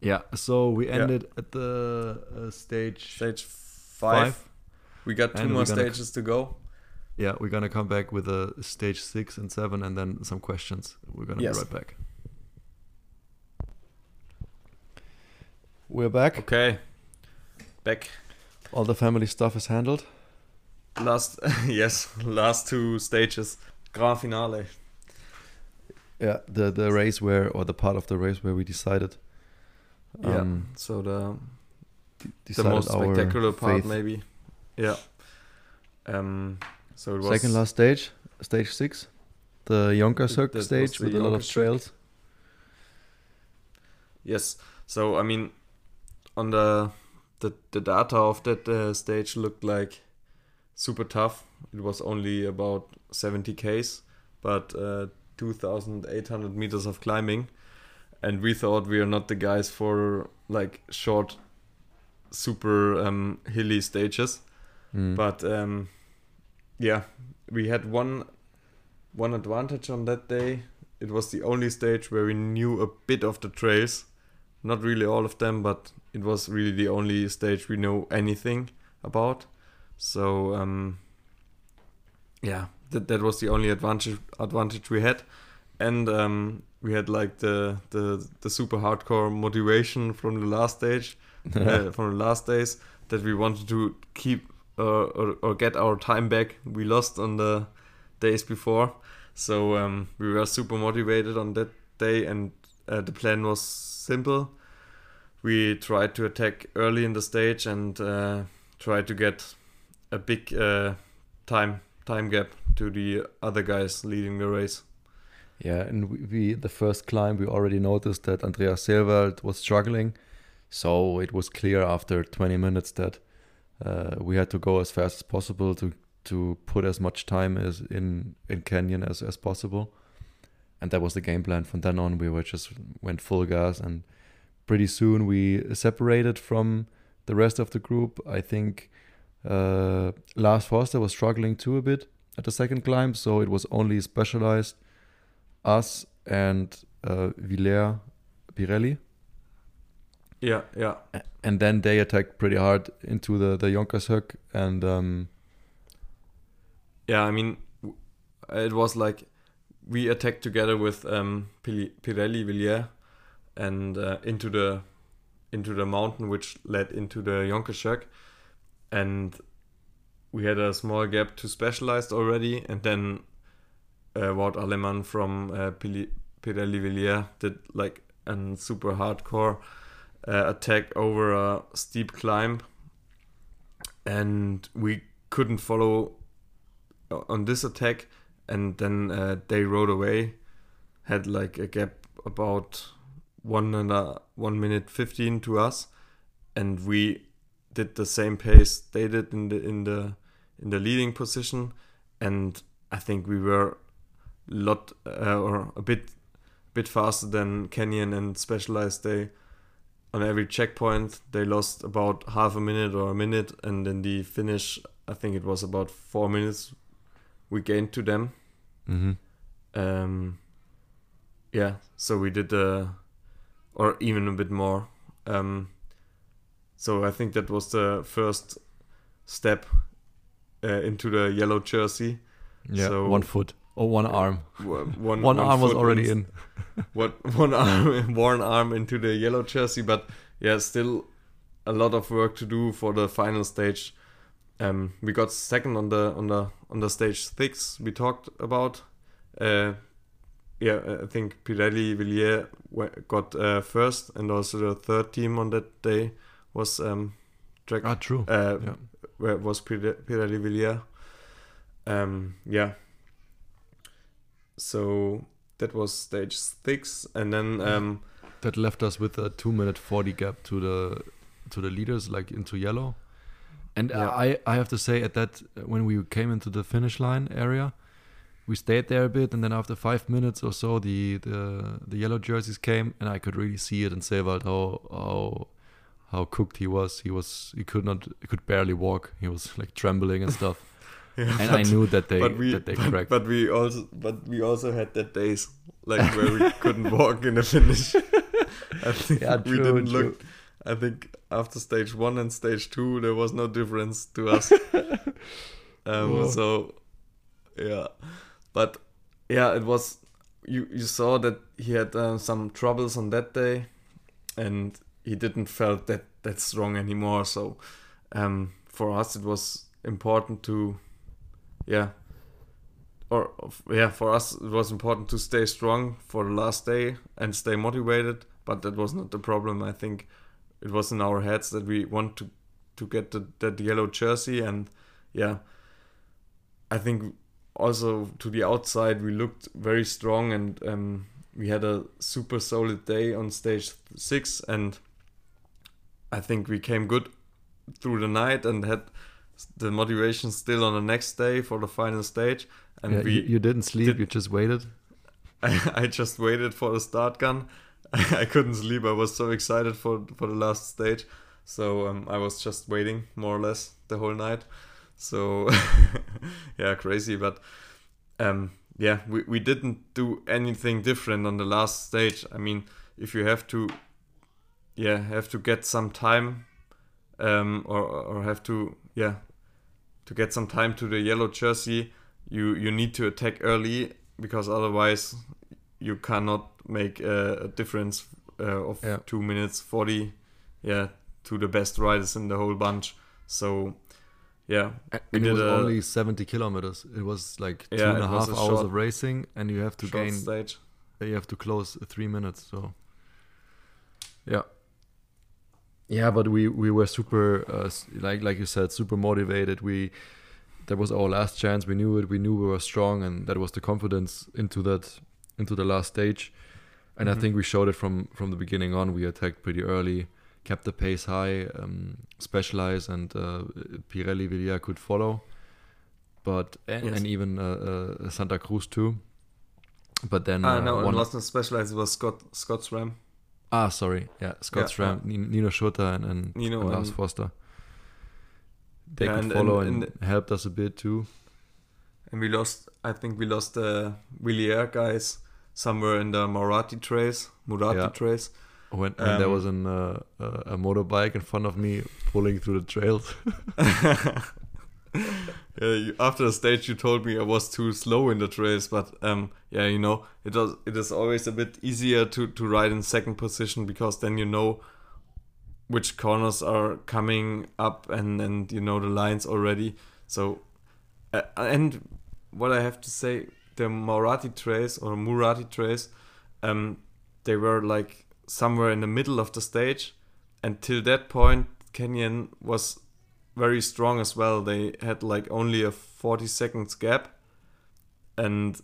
Yeah. So we Yeah. ended at the uh, stage. Stage five. Five. We got two And more we're stages to go. Yeah, we're gonna come back with a stage six and seven, and then some questions. We're gonna Yes. be right back. We're back. Okay. Back. All the family stuff is handled. Last, yes, last two stages. Grand finale. Yeah, the the race where or the part of the race where we decided. Yeah. um, So the the most spectacular part, faith. maybe. Yeah. Um. So it was Second last stage, stage six, the Yonka That- Cirque that was stage with a lot of trails. Yes. So I mean, on the the the data of that uh, stage looked like super tough. It was only about 70 k's, but uh, 2,800 meters of climbing, and we thought we are not the guys for like short, super um, hilly stages. Mm. But um, yeah, we had one one advantage on that day. It was the only stage where we knew a bit of the trails, not really all of them, but it was really the only stage we know anything about. So um, yeah, that that was the only advantage advantage we had, and um, we had like the the the super hardcore motivation from the last stage uh, from the last days that we wanted to keep or, or, or get our time back we lost on the days before. So um, we were super motivated on that day, and uh, the plan was simple. We tried to attack early in the stage and uh, try to get a big uh, time time gap to the other guys leading the race. Yeah, and we, we the first climb we already noticed that Andreas Seewald was struggling, so it was clear after 20 minutes that uh, we had to go as fast as possible to to put as much time as in in Canyon as as possible, and that was the game plan. From then on, we were just went full gas, and pretty soon we separated from the rest of the group. I think uh, Lars Forster was struggling too a bit at the second climb, so it was only specialized us and uh, Villers Pirelli. Yeah, yeah. And then they attacked pretty hard into the the Jonkershoek and um, yeah, I mean, it was like we attacked together with um, Pirelli Villers and uh, into the into the mountain which led into the Jonkershoek, and we had a small gap to specialized already, and then uh, Wout Alleman from uh, Pirelli Villers did like a super hardcore uh, attack over a steep climb, and we couldn't follow on this attack, and then uh, they rode away, had like a gap about one and a, one minute fifteen to us, and we did the same pace they did in the in the in the leading position, and I think we were a lot uh, or a bit bit faster than Canyon and Specialized. They on every checkpoint they lost about half a minute or a minute, and in the finish I think it was about four minutes we gained to them. Mm-hmm. Um, yeah, so we did, uh, or even a bit more. Um, so I think that was the first step uh, into the yellow jersey. Yeah, So- one foot or one arm. One, One, arm was already in- in. what one arm one arm into the yellow jersey but yeah still a lot of work to do for the final stage um we got second on the on the on the stage six we talked about uh yeah i think pirelli villiers got uh, first and also the third team on that day was um track Ah, true. uh yeah. where was Pirelli Villiers. Um, yeah. So that was stage six, and then um, That left us with a two minute forty gap to the to the leaders, like into yellow. And Yeah. I I have to say at that when we came into the finish line area, we stayed there a bit, and then after five minutes or so, the the the yellow jerseys came, and I could really see it in Seewald how how how cooked he was. He was he could not he could barely walk. He was like trembling and stuff. yeah, and I knew that they but we that they but, cracked. but we also but we also had that days like where we couldn't walk in the finish. I think Yeah, we didn't true. look. I think after stage one and stage two, there was no difference to us. um. So, yeah, but yeah, it was. You you saw that he had uh, some troubles on that day, and he didn't felt that that strong anymore. So, um, for us, it was important to, yeah, or yeah, for us it was important to stay strong for the last day and stay motivated. But that was not the problem. I think it was in our heads that we want to to get the, that yellow jersey, and yeah, I think also to the outside we looked very strong, and um, we had a super solid day on stage six, and I think we came good through the night and had the motivation still on the next day for the final stage. And yeah, we you, you didn't sleep. did- you just waited. I, I just waited for the start gun. I couldn't sleep. I was so excited for for the last stage. So um, I was just waiting more or less the whole night. So yeah, crazy. But um, yeah, we, we didn't do anything different on the last stage. I mean, if you have to, yeah, have to get some time, um, or or have to yeah, to get some time to the yellow jersey, you you need to attack early because otherwise you cannot make a, a difference uh, of Yeah. two minutes forty, yeah, to the best riders in the whole bunch. So yeah, And We it was a- only 70 kilometers. It was like two Yeah, and a half a hours short- of racing, and you have to gain. stage. You have to close three minutes. So, yeah, yeah. But we we were super uh, like like you said, super motivated. We that was our last chance. We knew it. We knew we were strong, and that was the confidence into that into the last stage. And Mhm. I think we showed it from from the beginning on. We attacked pretty early, kept the pace high, um, specialized, and uh, Pirelli Villia could follow. But and, Yes. and even uh, uh, Santa Cruz too. But then Ah, uh, no, and one, last specialized was Scott Scott's Ram. ah sorry yeah Scott Yeah, Ni- Nino Schurter and, and, Nino and Lars Forster. They Yeah, could and- follow and- and, and- helped us a bit too. And we lost, I think we lost the Villiers guys somewhere in the Marathi trace, Murati Yeah. trace. When, when there Um, was an, uh, a motorbike in front of me pulling through the trails. yeah, you, after the stage, you told me I was too slow in the trails, but um, yeah, you know, it was it is always a bit easier to to ride in second position because then you know which corners are coming up and and you know the lines already. So uh, and what I have to say, the Marathi trace or Murati trace, um, they were like somewhere in the middle of the stage. Until that point, Canyon was very strong as well. They had like only a 40 seconds gap. And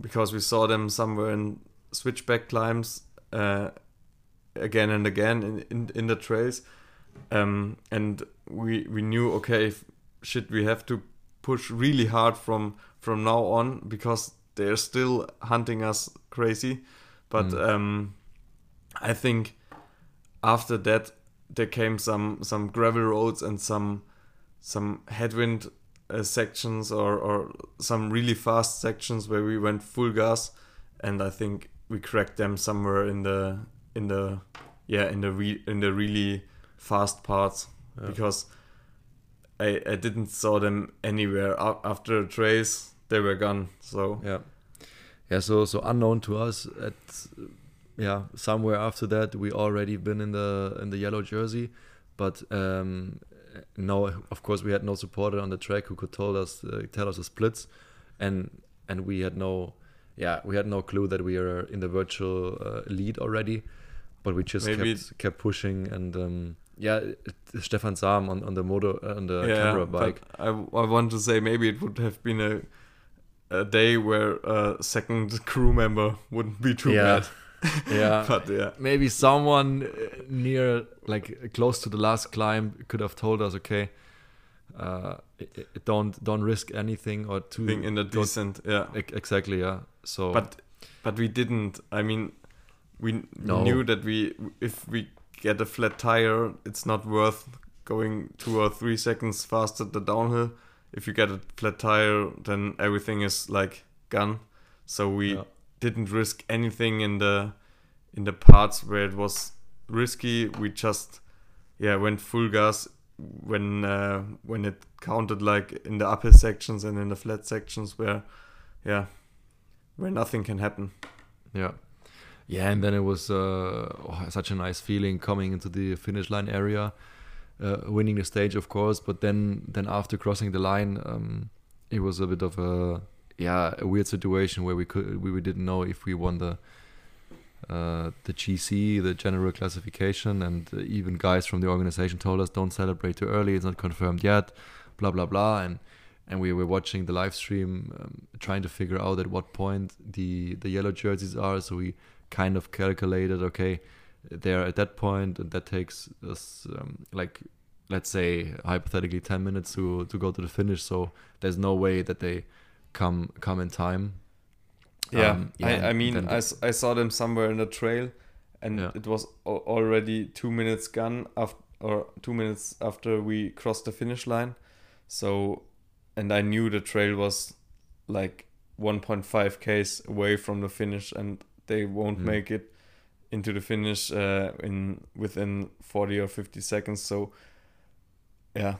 because we saw them somewhere in switchback climbs uh, again and again in, in, in the trails. Um, and we, we knew, okay, if, shit, we have to push really hard from, from now on because they're still hunting us crazy. But Mm. um, I think after that there came some some gravel roads and some some headwind uh, sections or or some really fast sections where we went full gas and I think we cracked them somewhere in the in the yeah in the re- in the really fast parts Yeah. because I I didn't saw them anywhere after the trace they were gone so Yeah, yeah. So so unknown to us. At yeah, somewhere after that, we already been in the in the yellow jersey, but um, no, of course we had no supporter on the track who could tell us uh, tell us the splits, and and we had no yeah we had no clue that we are in the virtual uh, lead already, but we just Maybe kept kept pushing and. Um, yeah, Stefan Sam on, on the motor uh, on the camera bike. I, I want to say maybe it would have been a a day where a second crew member wouldn't be too Yeah. bad. Yeah, but yeah, maybe someone uh, near like close to the last climb could have told us okay uh don't don't risk anything or to being in the decent, yeah. Ex- exactly yeah so But but we didn't. I mean, we No. knew that we if we get a flat tire, it's not worth going two or three seconds faster the downhill. If you get a flat tire, then everything is like gone. So we Yeah. Didn't risk anything in the in the parts where it was risky. We just yeah went full gas when uh, when it counted like in the uphill sections and in the flat sections where yeah where nothing can happen. yeah yeah and then it was uh oh, such a nice feeling coming into the finish line area uh, winning the stage of course but then then after crossing the line um it was a bit of a yeah a weird situation where we could we, didn't know if we won the uh, the GC, the general classification, and uh, even guys from the organization told us don't celebrate too early. It's not confirmed yet. Blah blah blah, and and we were watching the live stream, um, trying to figure out at what point the the yellow jerseys are. So we kind of calculated, okay, they're at that point, and that takes us um, like let's say hypothetically 10 minutes to to go to the finish. So there's no way that they come come in time. Yeah, Um, I, I mean, I, I saw them somewhere in the trail, and Yeah. it was already two minutes gone after, or two minutes after we crossed the finish line. So, and I knew the trail was like 1.5 k's away from the finish, and they won't Mm. make it into the finish uh, in within 40 or 50 seconds. So, yeah.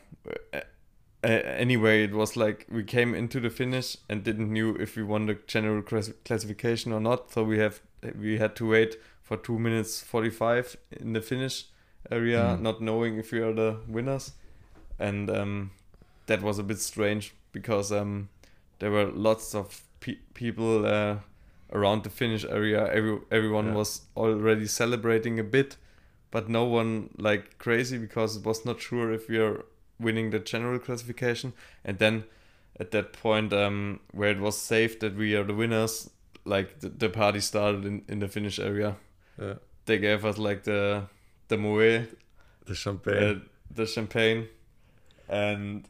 Uh, anyway, it was like we came into the finish and didn't knew if we won the general class- classification or not. So we have we had to wait for two minutes forty five in the finish area, Mm. not knowing if we are the winners. And um, that was a bit strange because um, there were lots of pe- people uh, around the finish area. Every everyone Yeah. was already celebrating a bit, but no one like crazy because it was not sure if we are winning the general classification. And then at that point, um, where it was safe that we are the winners, like the, the party started in, in the finish area. Yeah. They gave us like the the moe, The uh, champagne. the champagne, and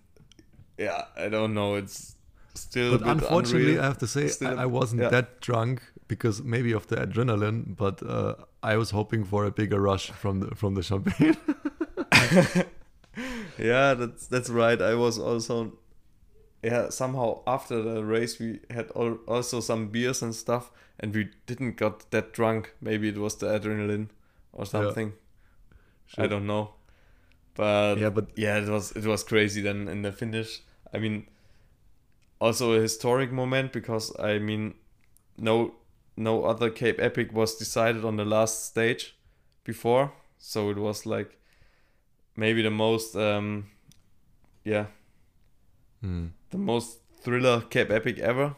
yeah, I don't know. It's still but a bit unfortunately, unreal. I have to say, Still I, I wasn't yeah. that drunk because maybe of the adrenaline, but uh, I was hoping for a bigger rush from the from the champagne. yeah, that's that's right. I was also yeah somehow after the race we had al- also some beers and stuff, and we didn't got that drunk. Maybe it was the adrenaline or something. I Sure. don't know, but yeah, but yeah, it was it was crazy then in the finish. I mean, also a historic moment because I mean, no no other Cape Epic was decided on the last stage before, so it was like maybe the most um yeah Hmm. the most thriller Cape Epic ever.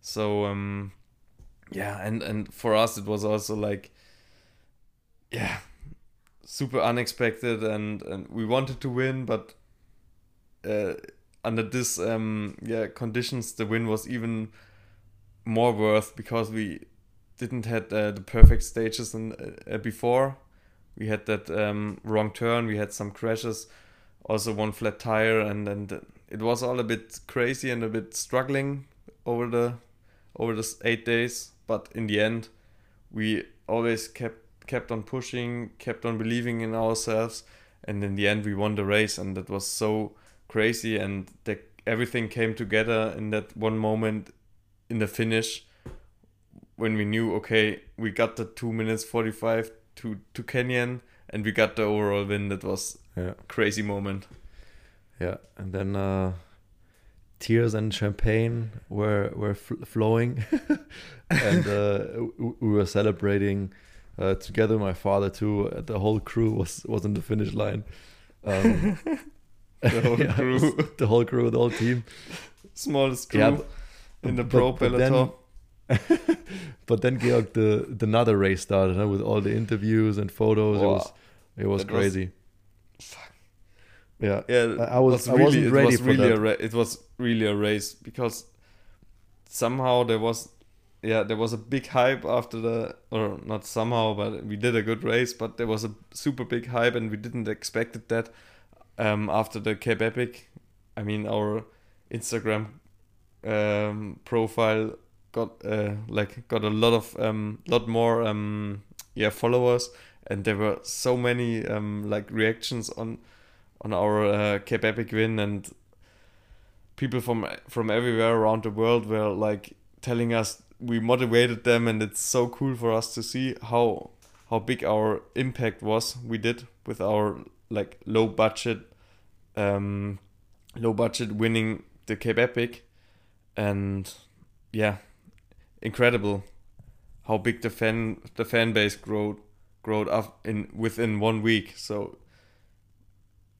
So um yeah, and and for us it was also like yeah, super unexpected and and we wanted to win but uh under this um yeah conditions the win was even more worth because we didn't had uh, the perfect stages and uh, before we had that um wrong turn. We had some crashes. Also one flat tire and and it was all a bit crazy and a bit struggling over the over the eight days. But in the end we always kept kept on pushing kept on believing in ourselves. And in the end we won the race and that was so crazy. And the, everything came together in that one moment in the finish when we knew okay we got the 2 minutes 45 to to Canyon and we got the overall win that was Yeah. crazy moment Yeah, and then uh, tears and champagne were were fl- flowing, and uh, w- we were celebrating uh, together. My father too. uh, The whole crew was was in the finish line. Um, The whole yeah, crew. the whole crew, the whole team. smallest crew Yeah, but- in the but- pro but then- peloton But then Georg, the the another race started huh, with all the interviews and photos. It was it was That was- crazy. Yeah, yeah I- I was- I really, wasn't it ready was for really that. a ra- it was really a race because somehow there was yeah there was a big hype after the or not somehow but we did a good race but there was a super big hype and we didn't expected that um after the Cape Epic I mean our Instagram um profile got uh like got a lot of um lot more um yeah followers and there were so many um like reactions on on our uh, Cape Epic win and people from from everywhere around the world were like telling us we motivated them and it's so cool for us to see how how big our impact was we did with our like low budget um low budget winning the Cape Epic. And yeah incredible how big the fan the fan base growed growed up in within one week so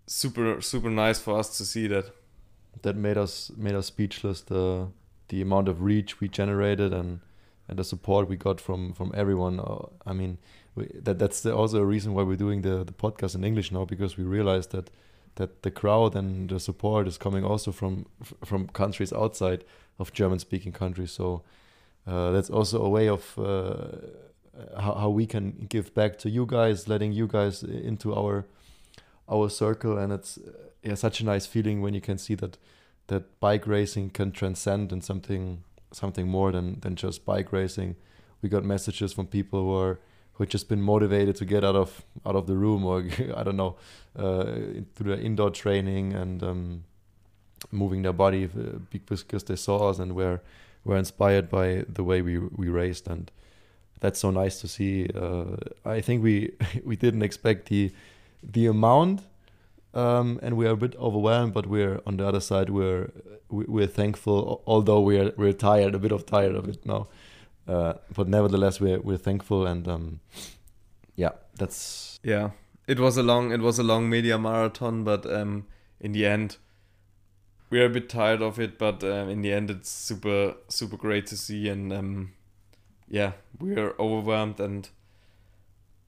super super nice for us to see that that made us made us speechless. The the amount of reach we generated and and the support we got from from everyone. Uh, I mean, we, that that's the, also a reason why we're doing the the podcast in English now because we realized that that the crowd and the support is coming also from from countries outside of German speaking countries. So that's also a way of uh, how, how we can give back to you guys, letting you guys into our our circle, and it's uh, yeah such a nice feeling when you can see that that bike racing can transcend in something something more than than just bike racing. We got messages from people who are who just been motivated to get out of out of the room or I don't know uh, through the indoor training and um, moving their body uh, because they saw us and were were inspired by the way we we raced and that's so nice to see. Uh, I think we we didn't expect the the amount um, and we are a bit overwhelmed but we're on the other side we're we- we're thankful although we're we're tired a bit of tired of it now uh, but nevertheless we're we're thankful and um, yeah that's yeah it was a long it was a long media marathon but um in the end we are a bit tired of it, but um, in the end, it's super super great to see, and um, yeah, we are overwhelmed and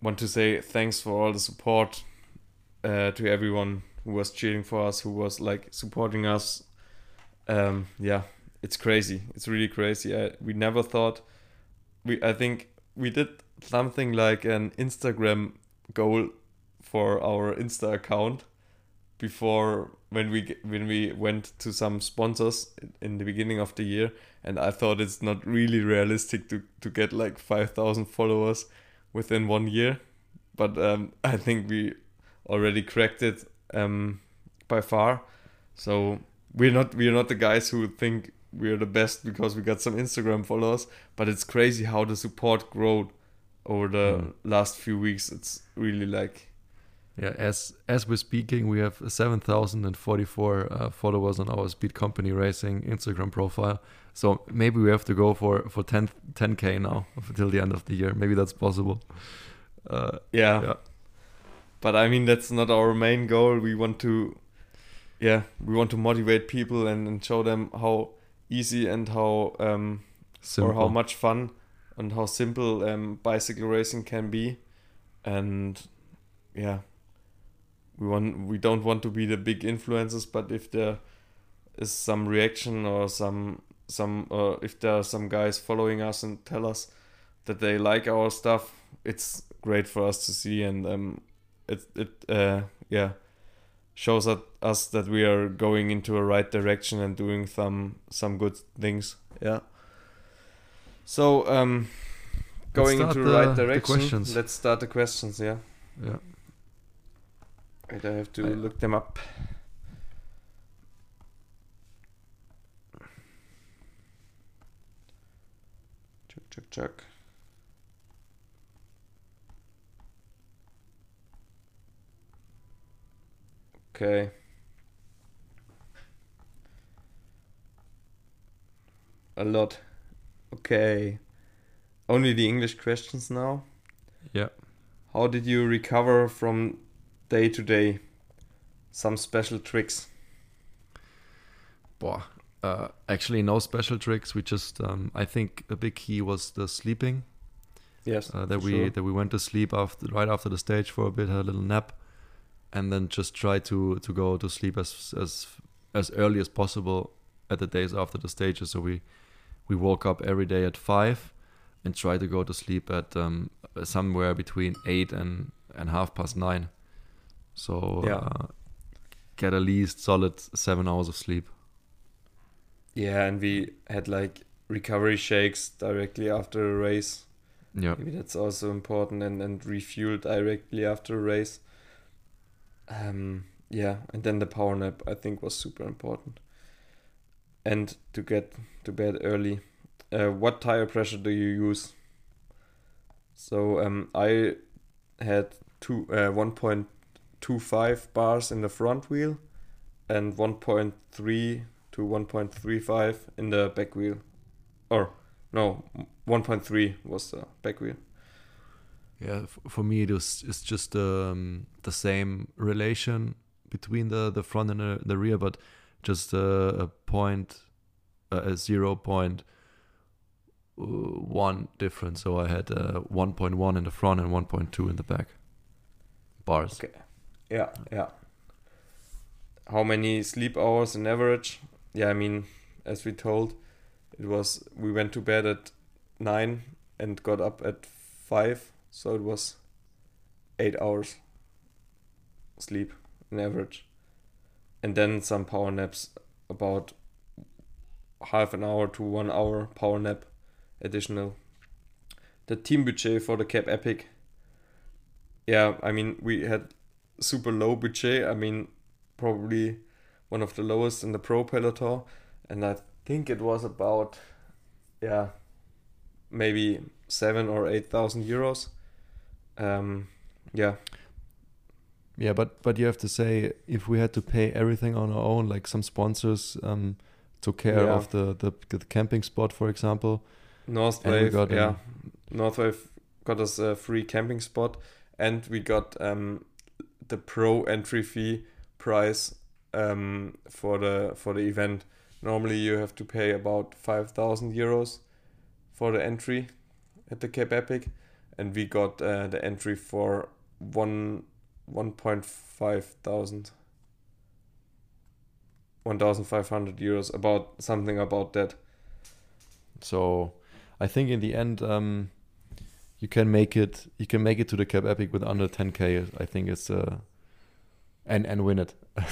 want to say thanks for all the support uh, to everyone who was cheering for us, who was like supporting us. Um, yeah, it's crazy. It's really crazy. I, we never thought we. I think we did something like an Instagram goal for our Insta account before when we when we went to some sponsors in the beginning of the year and I thought it's not really realistic to to get like 5000 followers within one year. But um, I think we already cracked it um, by far. So we're not we're not the guys who think we're the best because we got some Instagram followers but it's crazy how the support growed over the mm. last few weeks. It's really like yeah, as as we're speaking, we have 7,044 uh, followers on our Speed Company Racing Instagram profile. So maybe we have to go for for 10 10k now until the end of the year. Maybe that's possible. Uh, yeah. yeah. But I mean, that's not our main goal. We want to, yeah, we want to motivate people and, and show them how easy and how um, or how much fun and how simple um, bicycle racing can be, and yeah, we want we don't want to be the big influencers but if there is some reaction or some some uh, if there are some guys following us and tell us that they like our stuff it's great for us to see and um it it uh yeah shows us that we are going into a right direction and doing some some good things. Yeah. So um going into the, the right direction let's start the questions yeah. Yeah Wait, I have to I, look them up. Chuck, chuck, chuck. Okay. A lot. Okay. Only the English questions now. Yeah. How did you recover from day to day some special tricks? Boah, uh, actually no special tricks. We just um, I think a big key was the sleeping. Yes, uh, that we sure. that we went to sleep after right after the stage for a bit, had a little nap, and then just try to to go to sleep as as as early as possible at the days after the stages. So we we woke up every day at five and try to go to sleep at um, somewhere between eight and and half past nine. So yeah. Uh, get at least solid seven hours of sleep. Yeah, and we had like recovery shakes directly after a race. Yeah, maybe that's also important, and and refuel directly after a race. Um, yeah, and then the power nap I think was super important, and to get to bed early. Uh, what tire pressure do you use? So um, I had two uh, one point 1.25 bars in the front wheel and 1.3 to 1.35 in the back wheel. Or no, 1.3 was the back wheel. Yeah, for me it was it's just um, the same relation between the the front and the, the rear, but just a, a point, a zero point uh, difference. So I had uh, 1.1 in the front and 1.2 in the back bars. Okay. Yeah, yeah. How many sleep hours in average? Yeah, I mean, as we told, it was we went to bed at nine and got up at five, so it was eight hours sleep in average, and then some power naps, about half an hour to one hour power nap additional. The team budget for the Cape Epic. Yeah, I mean we had super low budget. I mean, probably one of the lowest in the pro peloton, and I think it was about yeah, maybe seven or eight thousand euros. Um, yeah. Yeah, but but you have to say if we had to pay everything on our own, like some sponsors um, took care yeah. of the, the, the camping spot, for example. Northwave, yeah, Northwave got us a free camping spot, and we got um, the pro entry fee price um, for the for the event. Normally, you have to pay about five thousand euros for the entry at the Cape Epic, and we got uh, the entry for one one point five thousand. 1500 euros about something about that So I think in the end, um, you can make it. You can make it to the Cape Epic with under 10k. I think it's uh, and and win it.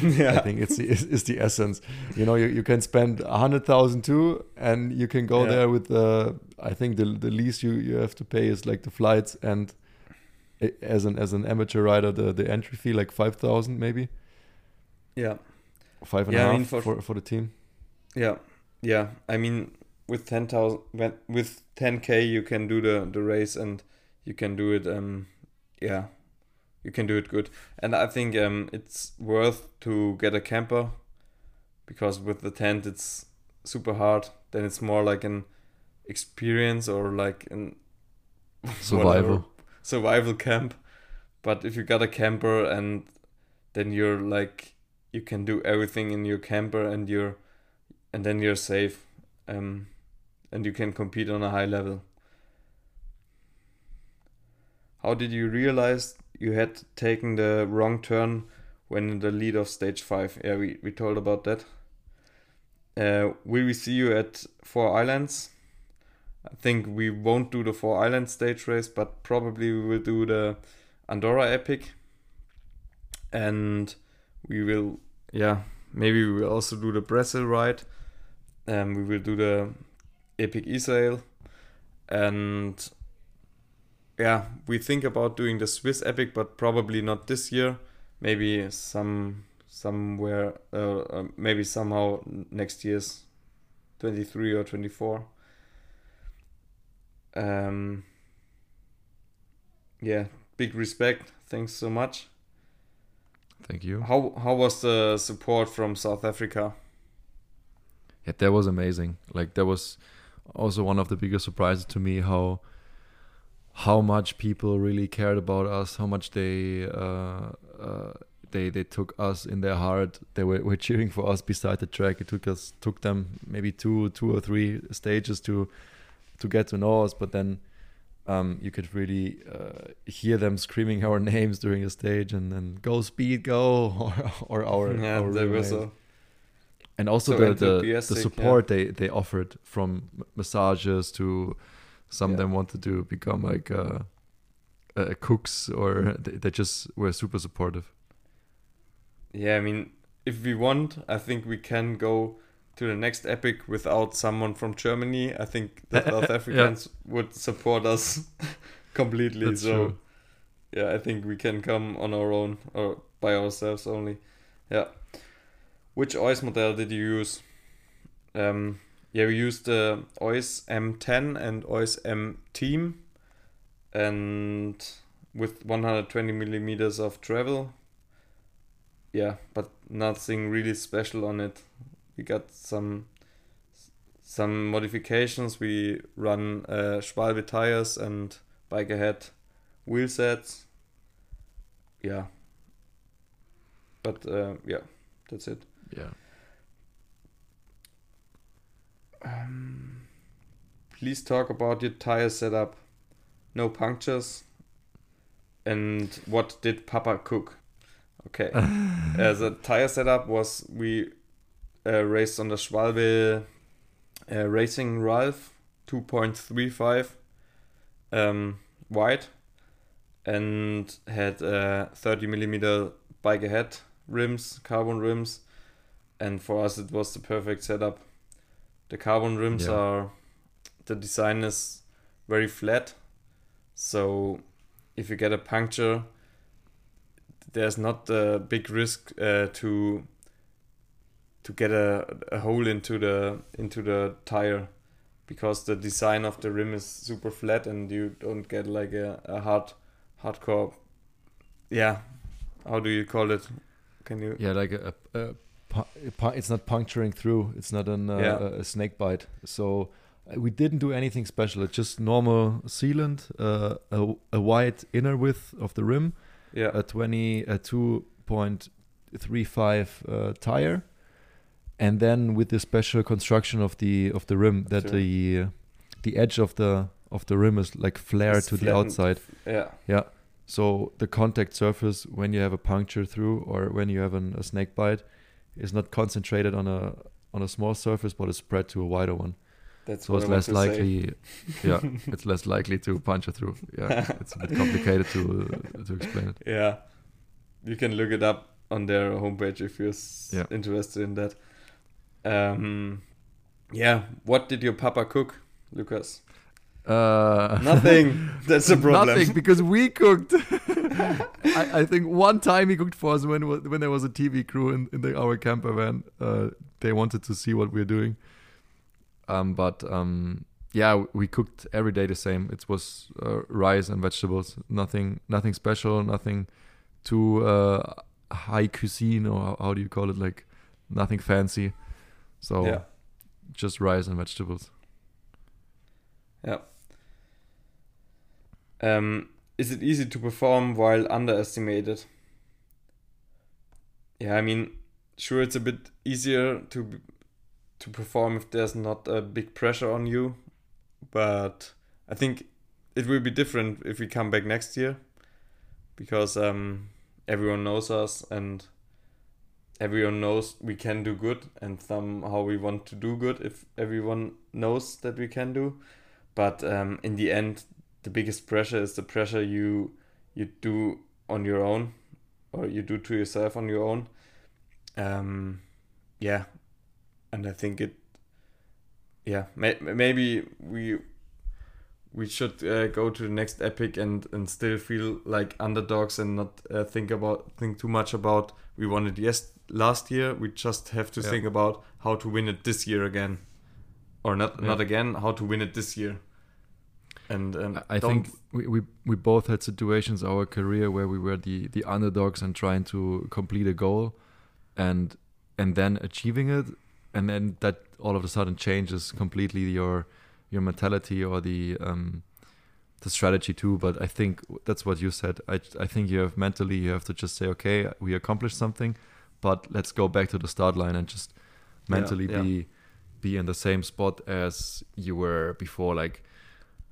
yeah I think it's the, is, is the essence. You know, you, you can spend a hundred thousand too, and you can go Yeah. there with the. I think the the least you, you have to pay is like the flights and i- as an as an amateur rider the the entry fee like five thousand maybe yeah five and a Yeah, I mean, for- for for the team. Yeah, yeah. I mean, with ten thousand, with ten k, you can do the the race, and you can do it. Um, yeah, you can do it good. And I think um, it's worth to get a camper, because with the tent, it's super hard. Then it's more like an experience or like an Survival. survival camp. But if you got a camper and then you're like you can do everything in your camper and you're and then you're safe um and you can compete on a high level. How did you realize you had taken the wrong turn when in the lead of stage 5 yeah we, we told about that. Uh, will we see you at four islands? I think we won't do the four Islands stage race but probably we will do the andorra epic. And we will yeah maybe we will also do the brazil ride. Um, we will do the epic israel and yeah we think about doing the swiss epic but probably not this year maybe some somewhere uh, uh, maybe somehow next year's 23 or 24 um yeah big respect thanks so much Thank you. how how was the support from South Africa? Yeah, that was amazing. Like that was also one of the biggest surprises to me how how much people really cared about us, how much they uh, uh, they they took us in their heart. They were, were cheering for us beside the track. It took us took them maybe two two or three stages to to get to know us, but then um, you could really uh, hear them screaming our names during a stage and then go speed go or, or our yeah, our were so and also So the, the, the enthusiastic, yeah. support they, they offered from massages to some of them wanted to become like uh, uh, cooks or they, they just were super supportive yeah. I mean, if we want, I think we can go to the next epic without someone from Germany. I think the South Africans would support us completely. That's so true. yeah, I think we can come on our own or by ourselves only. Yeah. Which Oiz model did you use? Um, yeah, we used the Oiz M10 and Oiz M Team, and with 120 millimeters of travel. Yeah, but nothing really special on it. We got some some modifications. We run uh, Schwalbe tires and bike ahead wheel sets. Yeah. But uh, yeah, that's it. Yeah Um, please talk about your tire setup. No punctures. And what did Papa cook? Okay. uh, the tire setup was we uh, raced on the Schwalbe uh, Racing Ralph 2.35 um, wide and had uh, 30 millimeter bike ahead rims, carbon rims, and for us it was the perfect setup. The carbon rims Yeah. are the design is very flat, so if you get a puncture, there's not a big risk uh, to to get a, a hole into the into the tire because the design of the rim is super flat and you don't get like a, a hard hardcore yeah how do you call it can you yeah like a, a, a pu- a pu- it's not puncturing through it's not an, uh, Yeah. a, snake bite so uh, we didn't do anything special it's just normal sealant uh, a, a wide inner width of the rim yeah a 20 a two point three five uh, tire, and then with the special construction of the of the rim that Sure. the uh, the edge of the of the rim is like flared It's to the flattened. outside. Yeah. Yeah. So the contact surface when you have a puncture through or when you have an, a snake bite is not concentrated on a on a small surface, but is spread to a wider one. That's So what it's I less say. likely. yeah, it's less likely to puncture through. Yeah, it's a bit complicated to uh, to explain it. Yeah. You can look it up on their homepage if you're Yeah. interested in that. Um, yeah. What did your papa cook, Lukas? Uh, Nothing. That's the problem. Nothing because we cooked. I, I think one time he cooked for us when when there was a TV crew in, in the, our camper van. Uh, they wanted to see what we're doing. Um, but um, yeah, we cooked every day the same. It was uh, rice and vegetables. Nothing, nothing special. Nothing too uh, high cuisine or how, how do you call it? Like nothing fancy. So Yeah. just rice and vegetables. Yeah. Um, is it easy to perform while underestimated? Yeah, I mean, sure, it's a bit easier to to perform if there's not a big pressure on you, but I think it will be different if we come back next year, because um, everyone knows us and everyone knows we can do good, and somehow we want to do good if everyone knows that we can do but um, in the end the biggest pressure is the pressure you you do on your own or you do to yourself on your own. Um, yeah. And i think it yeah may, maybe we we should uh, go to the next epic and and still feel like underdogs and not uh, think about think too much about we won it yes last year. We just have to Yeah. think about how to win it this year again. Or not Yeah. not again how to win it this year and um, I think we, we we both had situations in our career where we were the the underdogs and trying to complete a goal and and then achieving it. And then that all of a sudden changes completely your your mentality or the um the strategy too. But I think that's what you said. I I think you have mentally you have to just say okay we accomplished something but let's go back to the start line and just Yeah, mentally yeah. be be in the same spot as you were before. Like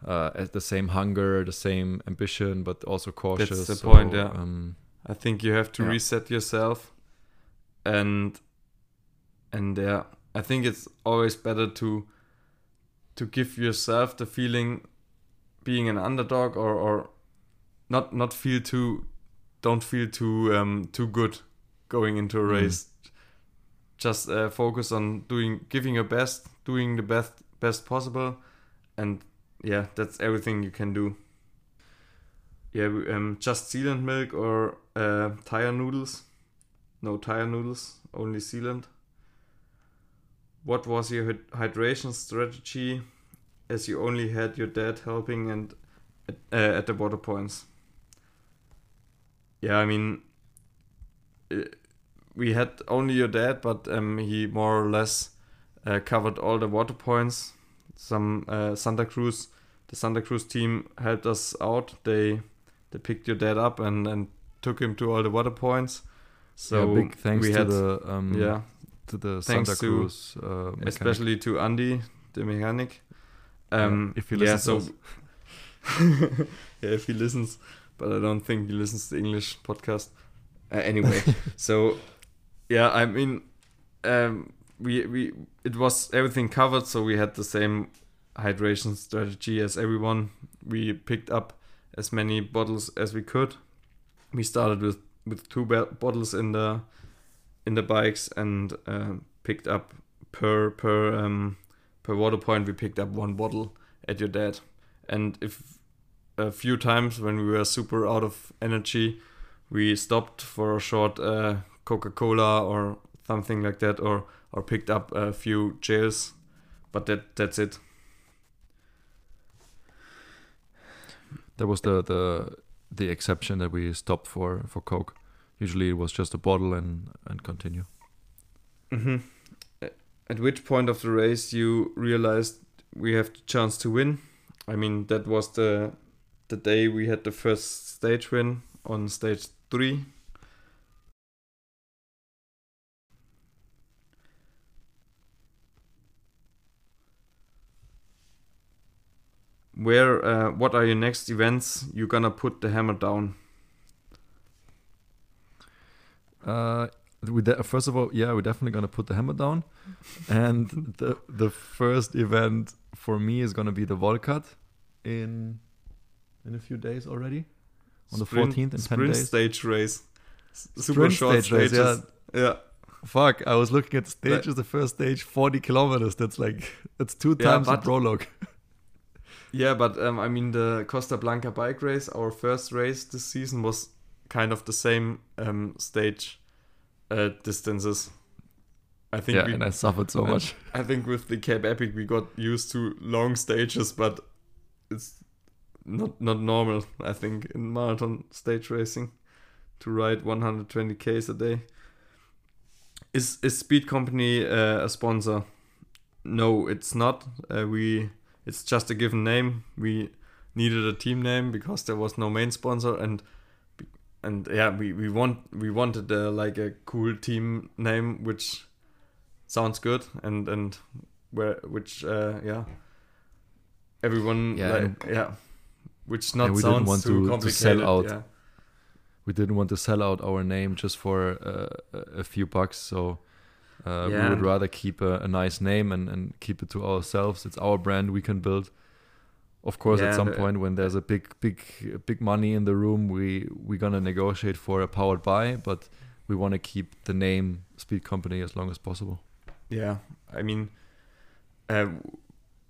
uh, at the same hunger, the same ambition, but also cautious. That's the point, yeah. Um, I think you have to Yeah. reset yourself, and and yeah, I think it's always better to to give yourself the feeling being an underdog or or not not feel too don't feel too um too good going into a Mm. race. Just uh, focus on doing giving your best, doing the best best possible, and yeah, that's everything you can do. Yeah, um, just sealant milk or uh, tire noodles. No tire noodles, only sealant. What was your hydration strategy, as you only had your dad helping and at, uh, at the water points? Yeah, I mean, uh, we had only your dad, but um, he more or less uh, covered all the water points. Some uh, Santa Cruz, the Santa Cruz team helped us out. They they picked your dad up and, and took him to all the water points. So yeah, big thanks we to had the um, yeah, to the thanks Santa to Cruz, uh, especially to Andy, the mechanic. Um, if he yeah, listens so yeah, if he listens, but I don't think he listens to English podcast. Uh, anyway, so yeah, I mean, um, we we it was everything covered, so we had the same hydration strategy as everyone. We picked up as many bottles as we could. We started with with two bottles in the in the bikes and uh, picked up per per um, per water point. We picked up one bottle at your dad, and if a few times when we were super out of energy, we stopped for a short uh, Coca Cola or something like that, or or picked up a few gels, but that that's it. That was the the the exception that we stopped for for Coke. Usually it was just a bottle and and continue. Mm-hmm. At which point of the race you realized we have the chance to win? I mean, that was the the day we had the first stage win on stage three. Where uh, what are your next events you're gonna put the hammer down? Uh, we de- first of all, yeah, we're definitely gonna put the hammer down, and the the first event for me is gonna be the Volcat in in a few days already, on the 14th in sprint days. stage race. S- Super Sprint short stage race, stages. Yeah. Fuck, I was looking at the stages. The first stage, 40 kilometers. That's like that's two Yeah, times the prologue. Yeah, but um, I mean the Costa Blanca bike race, our first race this season was kind of the same um, stage uh, distances. I think Yeah, we, and I suffered so much. I think with the Cape Epic we got used to long stages, but it's not not normal. I think in marathon stage racing to ride 120 k's a day. Is is Speed Company uh, a sponsor? No, it's not. Uh, we it's just a given name. We needed a team name because there was no main sponsor and and yeah we, we want we wanted uh, like a cool team name which sounds good and and where which uh, yeah everyone Yeah, like, yeah which not we didn't sounds want too to- to complicated sell out yeah. we didn't want to sell out our name just for uh, a few bucks so uh, Yeah. we would rather keep a, a nice name and, and keep it to ourselves it's our brand we can build of course Yeah, at some the- point when there's a big big big money in the room we we're gonna negotiate for a powered by but we want to keep the name speed company as long as possible Yeah, I mean, uh,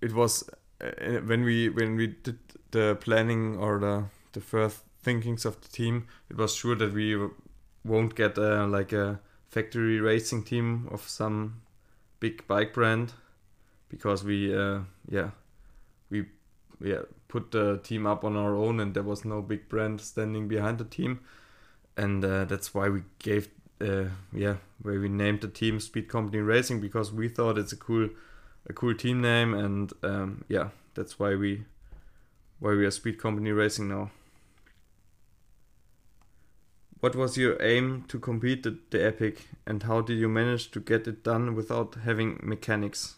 it was uh, when we when we did the planning or the the first thinkings of the team. It was sure that we won't get uh, like a factory racing team of some big bike brand because we uh, yeah we yeah put the team up on our own and there was no big brand standing behind the team and uh, that's why we gave uh, yeah, where we named the team Speed Company Racing because we thought it's a cool, a cool team name, and um, yeah, that's why we, why we are Speed Company Racing now. What was your aim to compete the, the Epic, and how did you manage to get it done without having mechanics?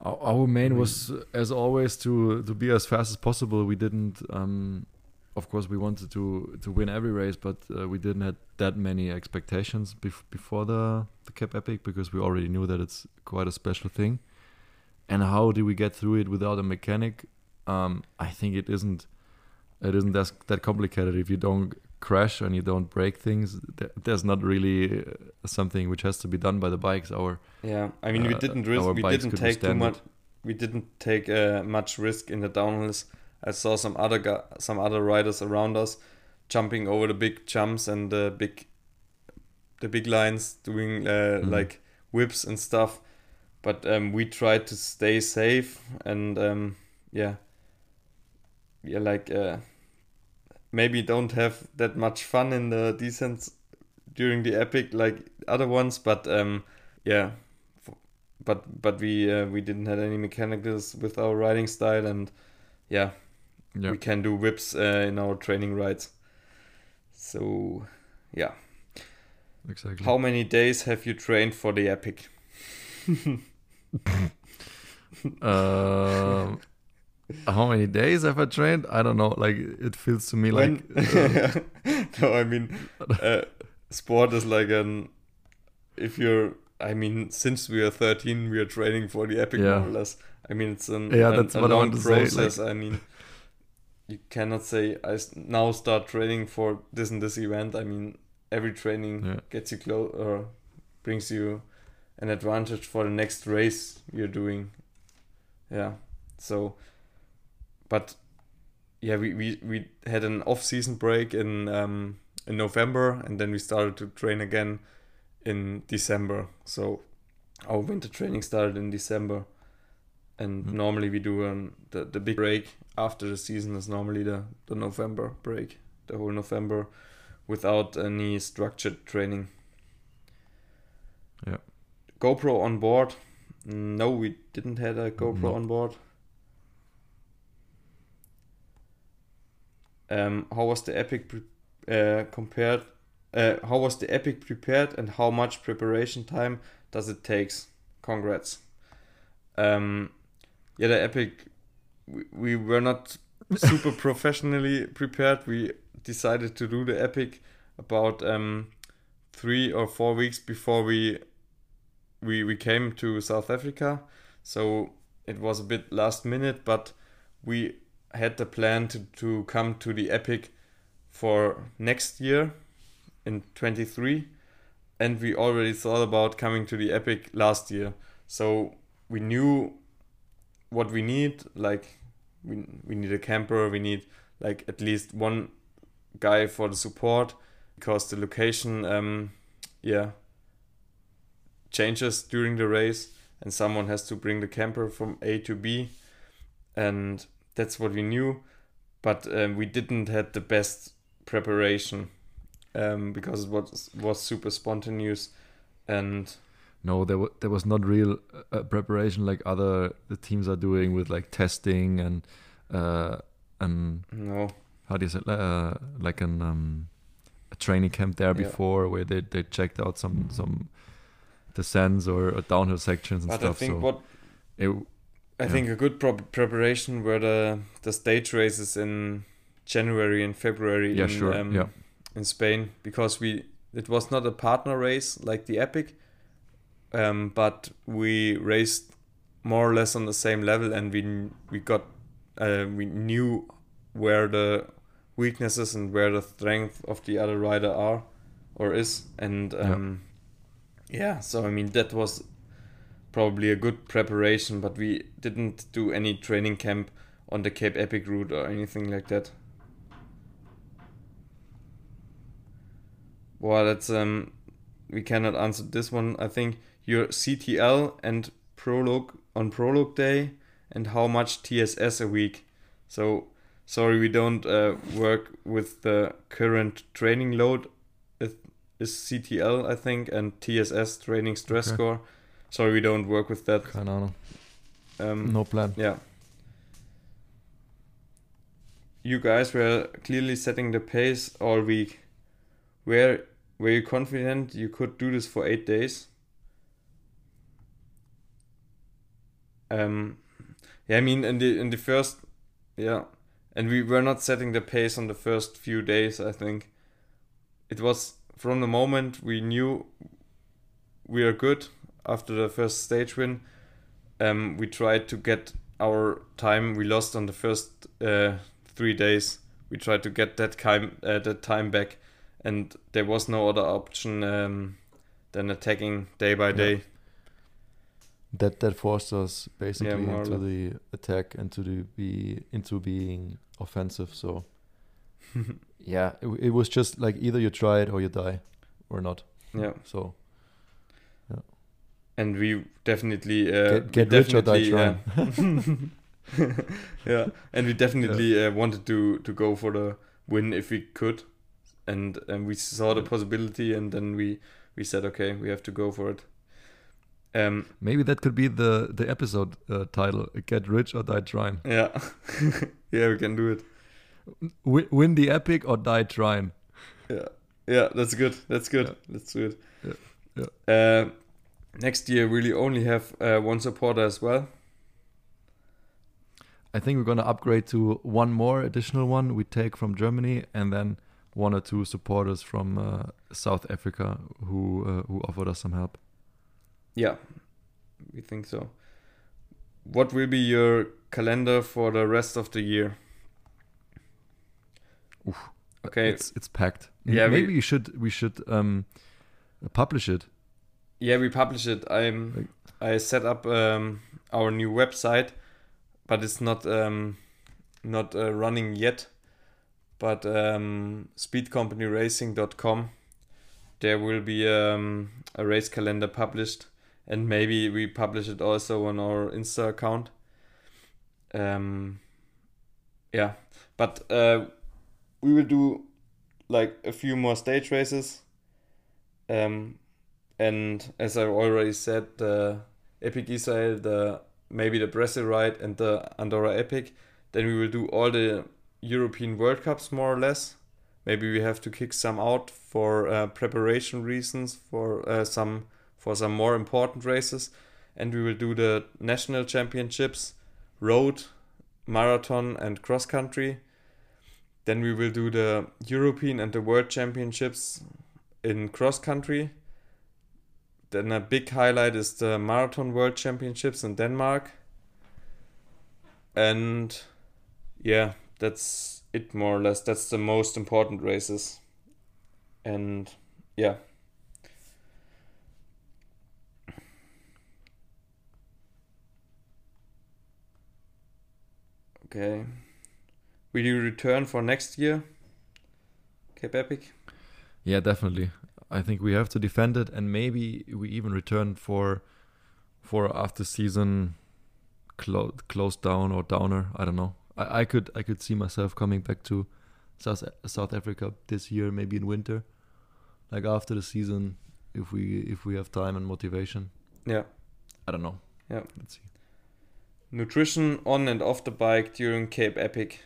Our, our main was, uh, as always, to to be as fast as possible. We didn't, um, of course, we wanted to to win every race, but uh, we didn't have that many expectations bef- before the the Cape Epic because we already knew that it's quite a special thing. And how do we get through it without a mechanic? Um, I think it isn't it isn't that that complicated. If you don't crash and you don't break things, th- there's not really uh, something which has to be done by the bikes. Our Yeah, I mean we Uh, didn't risk, we didn't take too much. We didn't take uh, much risk in the downhills. I saw some other gu- some other riders around us jumping over the big jumps and the big the big lines, doing uh, Mhm. like whips and stuff. But um, we tried to stay safe and um, yeah, yeah, like uh, maybe don't have that much fun in the descents during the epic like other ones, but um, yeah, but but we uh, we didn't have any mechanicals with our riding style, and yeah, yeah, we can do whips uh, in our training rides. So yeah, exactly. how many days have you trained for the epic? um, how many days have I trained? I don't know. Like it feels to me like When- no, I mean, uh, sport is like an. If you're, I mean, since we are 13, we are training for the epic Yeah. more or less. I mean, it's an, Yeah, an- that's what I want to say, like- process. I mean, you cannot say I now start training for this and this event. I mean, every training Yeah. gets you close or brings you an advantage for the next race you're doing. Yeah. So, but yeah, we, we, we had an off season break in um, in November, and then we started to train again in December. So our winter training started in December, and Mm. normally we do um, the the big break after the season is normally the the November break, the whole November, without any structured training. Yeah. GoPro on board. No, we didn't have a GoPro No. on board. Um, how was the epic pre- uh, compared? Uh, how was the epic prepared, and how much preparation time does it takes? Congrats. Um, yeah, the epic. We, we were not super professionally prepared. We decided to do the epic about um, three or four weeks before we we we came to South Africa. So it was a bit last minute, but we had the plan to, to come to the epic for next year in 23 and we already thought about coming to the epic last year. So we knew what we need like we, we need a camper we need like at least one guy for the support because the location um yeah changes during the race and someone has to bring the camper from a to b and that's what we knew but um, we didn't had the best preparation um, because it was was super spontaneous and No, there was there was not real uh, preparation like other the teams are doing with like testing and uh, and no how do you say uh, like an um, a training camp there Yeah. before where they, they checked out some some descents or, or downhill sections and but stuff. I think so what it, I Yeah. think a good pro- preparation were the the stage races in January and February yeah in sure um, yeah in Spain because we it was not a partner race like the epic um, but we raced more or less on the same level and we we got uh, we knew where the weaknesses and where the strength of the other rider are or is and Yeah. um, yeah so I mean that was probably a good preparation but we didn't do any training camp on the Cape Epic route or anything like that Well, that's um, we cannot answer this one. I think your CTL and prologue on prologue day, and how much TSS a week. So sorry, we don't uh, work with the current training load. It is CTL, I think, and TSS training stress Okay. score. Sorry, we don't work with that. keine Ahnung Um, no plan yeah. You guys were clearly setting the pace all week. Were were you confident you could do this for eight days? Um, yeah, I mean in the in the first, yeah, and we were not setting the pace on the first few days. I think it was from the moment we knew we are good after the first stage win um, we tried to get our time we lost on the first uh, three days. We tried to get that time uh, that time back, and there was no other option um, than attacking day by Yeah. day. that that forced us basically or into the attack and to the be into being offensive so yeah it, it was just like either you try it or you die or not Yeah, so and we definitely uh, get, get rich or die trying yeah, and we definitely uh, wanted to to go for the win if we could, and and we saw the possibility, and then we we said okay, we have to go for it. Um, maybe that could be the the episode uh, title get rich or die trying yeah, yeah, we can do it. Win, win the epic or die trying Yeah, yeah, that's good. That's good. Yeah. Let's do it. Yeah, Uh, next year, we'll only have uh, one supporter as well. I think we're gonna upgrade to one more additional one we take from Germany, and then one or two supporters from uh, South Africa who uh, who offered us some help. Yeah, we think so. What will be your calendar for the rest of the year? Oof. Okay. It's it's packed. Yeah, we- maybe we should we should um publish it. Yeah, we publish it. I'm I set up um, our new website, but it's not um, not uh, running yet. But um, speedcompanyracing.com, there will be um, a race calendar published, and maybe we publish it also on our Insta account. Um, yeah, but uh, we will do like a few more stage races. Um, and as I already said, the Epic Israel, the maybe the Brazil ride and the Andorra Epic. Then we will do all the European World Cups more or less. Maybe we have to kick some out for uh, preparation reasons for uh, some for some more important races, and we will do the national championships road, marathon, and cross country. Then we will do the European and the World Championships in cross country. Then a big highlight is the Marathon World Championships in Denmark. And yeah, that's it more or less. That's the most important races. And yeah. Okay. Will you return for next year? Cape Epic? Yeah, definitely. I think we have to defend it, and maybe we even return for for after season clo- closed down or downer. I don't know. I, I could I could see myself coming back to South South Africa this year, maybe in winter, like after the season, if we if we have time and motivation. Yeah. I don't know. Yeah. Let's see. Nutrition on and off the bike during Cape Epic.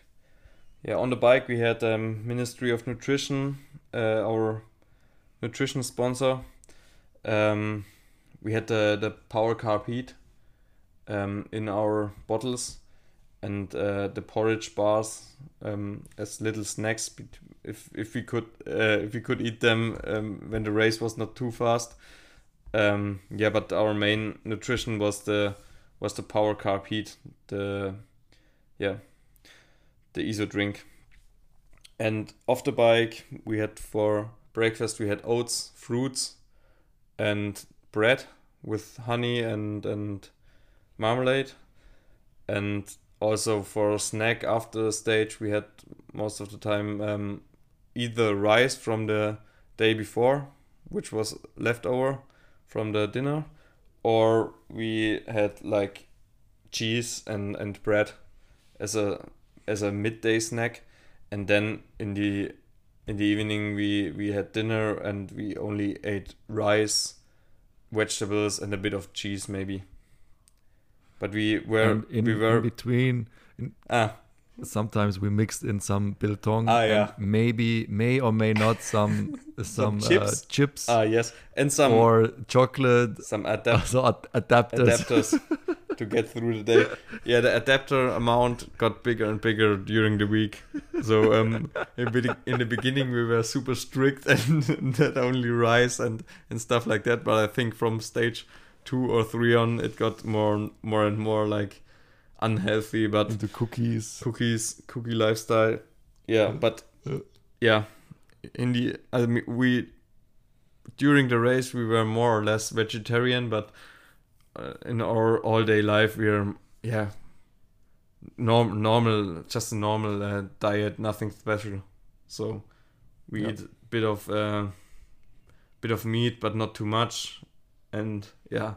Yeah, on the bike we had um, Ministry of Nutrition, uh, our nutrition sponsor. Um, we had the the Power Carb Heat um, in our bottles, and uh, the porridge bars um, as little snacks. If if we could uh, if we could eat them um, when the race was not too fast. Um, yeah, but our main nutrition was the was the Power Carb Heat, the yeah, the ISO drink. And off the bike, we had for breakfast we had oats, fruits, and bread with honey and and marmalade. And also for snack after the stage, we had most of the time um, either rice from the day before, which was leftover from the dinner, or we had like cheese and, and bread as a as a midday snack and then in the in the evening we we had dinner and we only ate rice vegetables and a bit of cheese maybe. But we were in, we in were between, ah sometimes we mixed in some biltong. Ah, yeah. Maybe may or may not some some, chips. Uh, chips ah yes and some or chocolate. some Also ad- adapters. adapters to get through the day. Yeah, the adapter amount got bigger and bigger during the week. So um, in, the, in the beginning we were super strict and that only rice and and stuff like that. But I think from stage two or three on, it got more more and more like unhealthy. But into cookies. cookies, cookie lifestyle. Yeah, but yeah, in the I mean, we during the race we were more or less vegetarian, but uh, in our all day life we are yeah norm normal just a normal uh, diet, nothing special. So we Yeah. eat a bit of uh, bit of meat, but not too much, and yeah,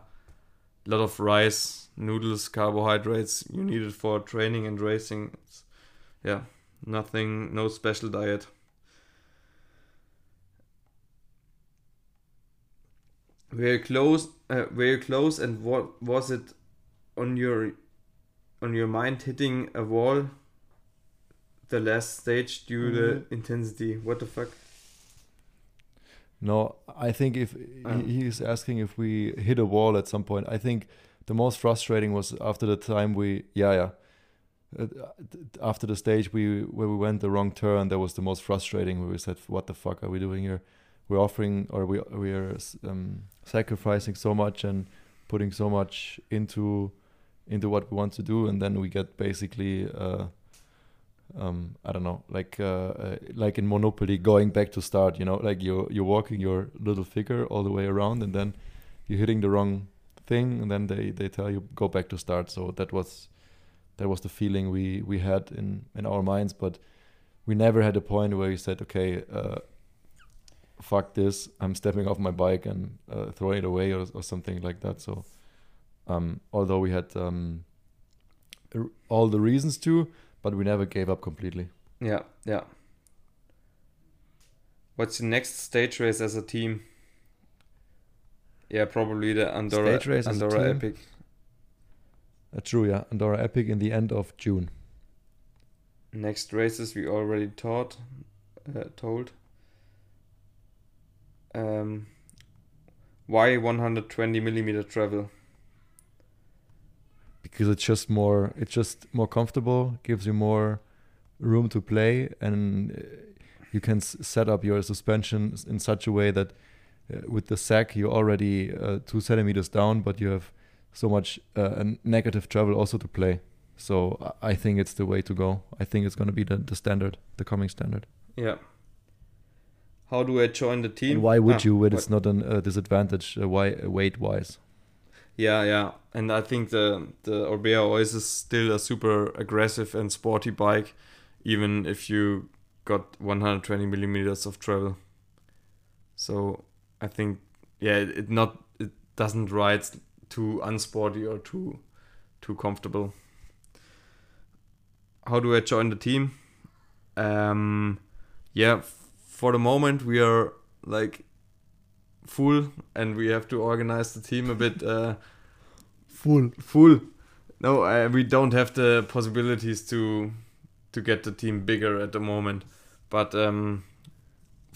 a lot of rice, noodles, carbohydrates. You need it for training and racing. It's, yeah, nothing, no special diet. Very close, uh, very close. And what was it on your on your mind hitting a wall? The last stage due to Mm. intensity. What the fuck? No, I think if he is asking if we hit a wall at some point, I think the most frustrating was after the time we, yeah, yeah, Uh, after the stage we where we went the wrong turn. That was the most frustrating. Where we said, "What the fuck are we doing here? We're offering, or we we are um, sacrificing so much and putting so much into into what we want to do, and then we get basically." Uh, um, I don't know, like uh, uh, like in Monopoly, going back to start. You know, like you're you're walking your little figure all the way around, and then you're hitting the wrong thing, and then they they tell you go back to start. So that was that was the feeling we we had in in our minds, but we never had a point where we said, okay, uh, fuck this, I'm stepping off my bike and uh, throwing it away or, or something like that. So, um, although we had um, all the reasons to, but we never gave up completely. Yeah, yeah. What's the next stage race as a team? Yeah, probably the Andorra Stage race as a Andorra? Epic. Uh, true, yeah. Andorra Epic in the end of June. Next races we already taught, uh, told. Um, why 120 millimeter travel? because it's just more it's just more comfortable, gives you more room to play, and uh, you can s- set up your suspension in such a way that with the sack you're already uh, two centimeters down, but you have so much uh, negative travel also to play. So I I think it's the way to go. I think it's going to be the, the standard, the coming standard. Yeah. How do I join the team? And why would Ah, you when it's not a uh, disadvantage uh, why, weight wise? Yeah, yeah, and I think the the Orbea Oiz is still a super aggressive and sporty bike, even if you got 120 millimeters of travel. So I think yeah, it, it not it doesn't ride too unsporty or too too comfortable. How do I join the team? Um, yeah, for the moment we are like full and we have to organize the team a bit uh, Full. full. No, uh, we don't have the possibilities to to get the team bigger at the moment. But um,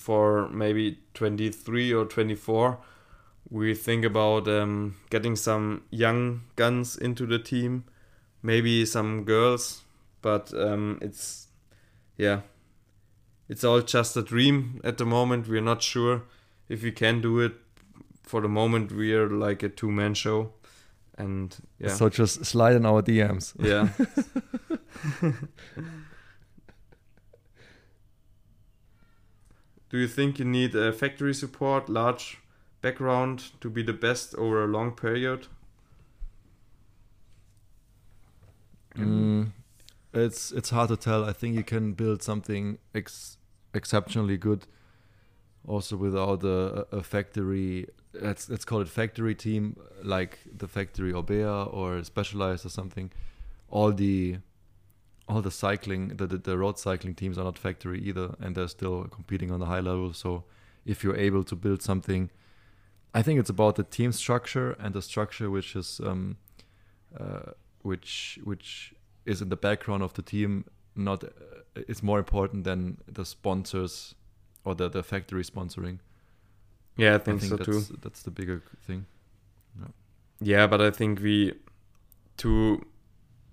for maybe 23 or 24, we think about um, getting some young guns into the team, maybe some girls. But um, it's yeah, it's all just a dream at the moment. We're not sure if we can do it. For the moment, we are like a two-man show, and yeah, So just slide in our DMs. yeah. Do you think you need a factory support, large background to be the best over a long period? Mm, it's it's hard to tell. I think you can build something ex- exceptionally good, also without a, a factory. Let's let's call it factory team, like the factory Orbea or Specialized or something. All the all the cycling, the, the the road cycling teams are not factory either, and they're still competing on a high level. So if you're able to build something, I think it's about the team structure and the structure which is. Um, uh, which which is in the background of the team not uh, is more important than the sponsors or the, the factory sponsoring. Yeah, I think, I think, so that's too. that's the bigger thing. Yeah, but I think we to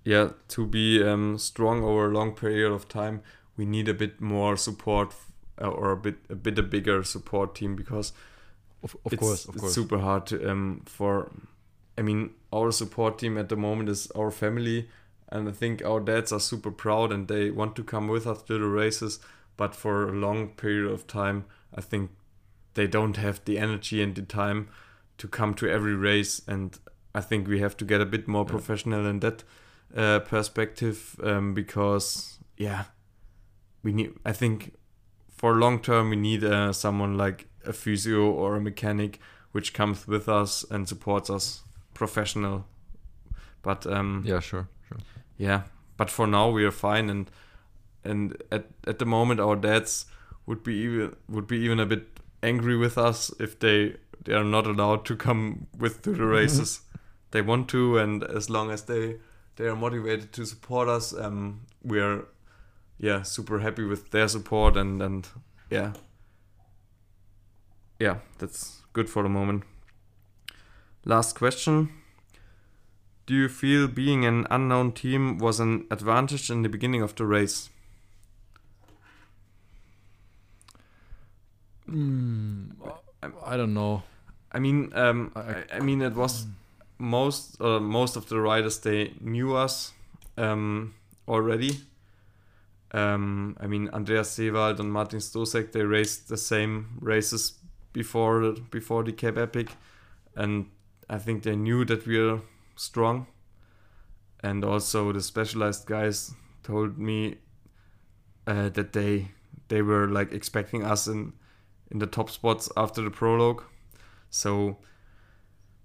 yeah to be um, strong over a long period of time, we need a bit more support uh, or a bit a bit a bigger support team because Of, of it's, course, of it's course. super hard to um for i mean our support team at the moment is our family and i think our dads are super proud and they want to come with us to the races but for a long period of time i think they don't have the energy and the time to come to every race and i think we have to get a bit more Yeah. professional in that uh, perspective um, because yeah we need i think for long term we need uh, someone like a physio or a mechanic which comes with us and supports us professional. But um yeah, sure, sure. yeah but for now we are fine. And and at, at the moment our dads would be even would be even a bit angry with us if they they are not allowed to come with to the races. They want to and as long as they they are motivated to support us um we are yeah super happy with their support and and yeah yeah that's good for the moment last question do you feel being an unknown team was an advantage in the beginning of the race? Mm, I don't know. I mean, um, I- I, I mean, it was most uh, most of the riders they knew us um, already. Um, I mean, Andreas Seewald and Martin Stosek they raced the same races before before the Cape Epic, and I think they knew that we are strong. And also the specialized guys told me uh, that they they were like expecting us in in the top spots after the prologue. So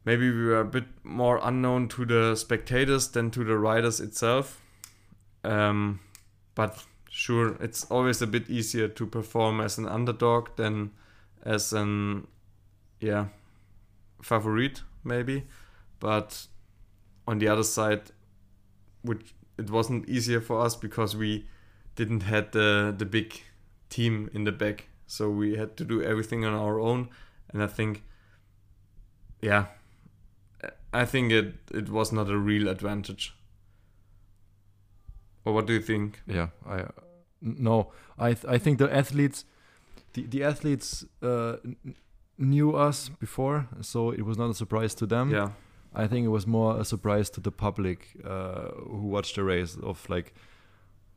maybe we were a bit more unknown to the spectators than to the riders itself. Um, but sure, it's always a bit easier to perform as an underdog than as an yeah favorite maybe. But on the other side, which it wasn't easier for us because we didn't had the the big team in the back, so we had to do everything on our own. And I think, yeah, I think it it was not a real advantage. Or what do you think? Yeah, I uh, no, I th- I think the athletes, the the athletes uh, n- knew us before, so it was not a surprise to them. yeah, I think it was more a surprise to the public uh, who watched the race of like,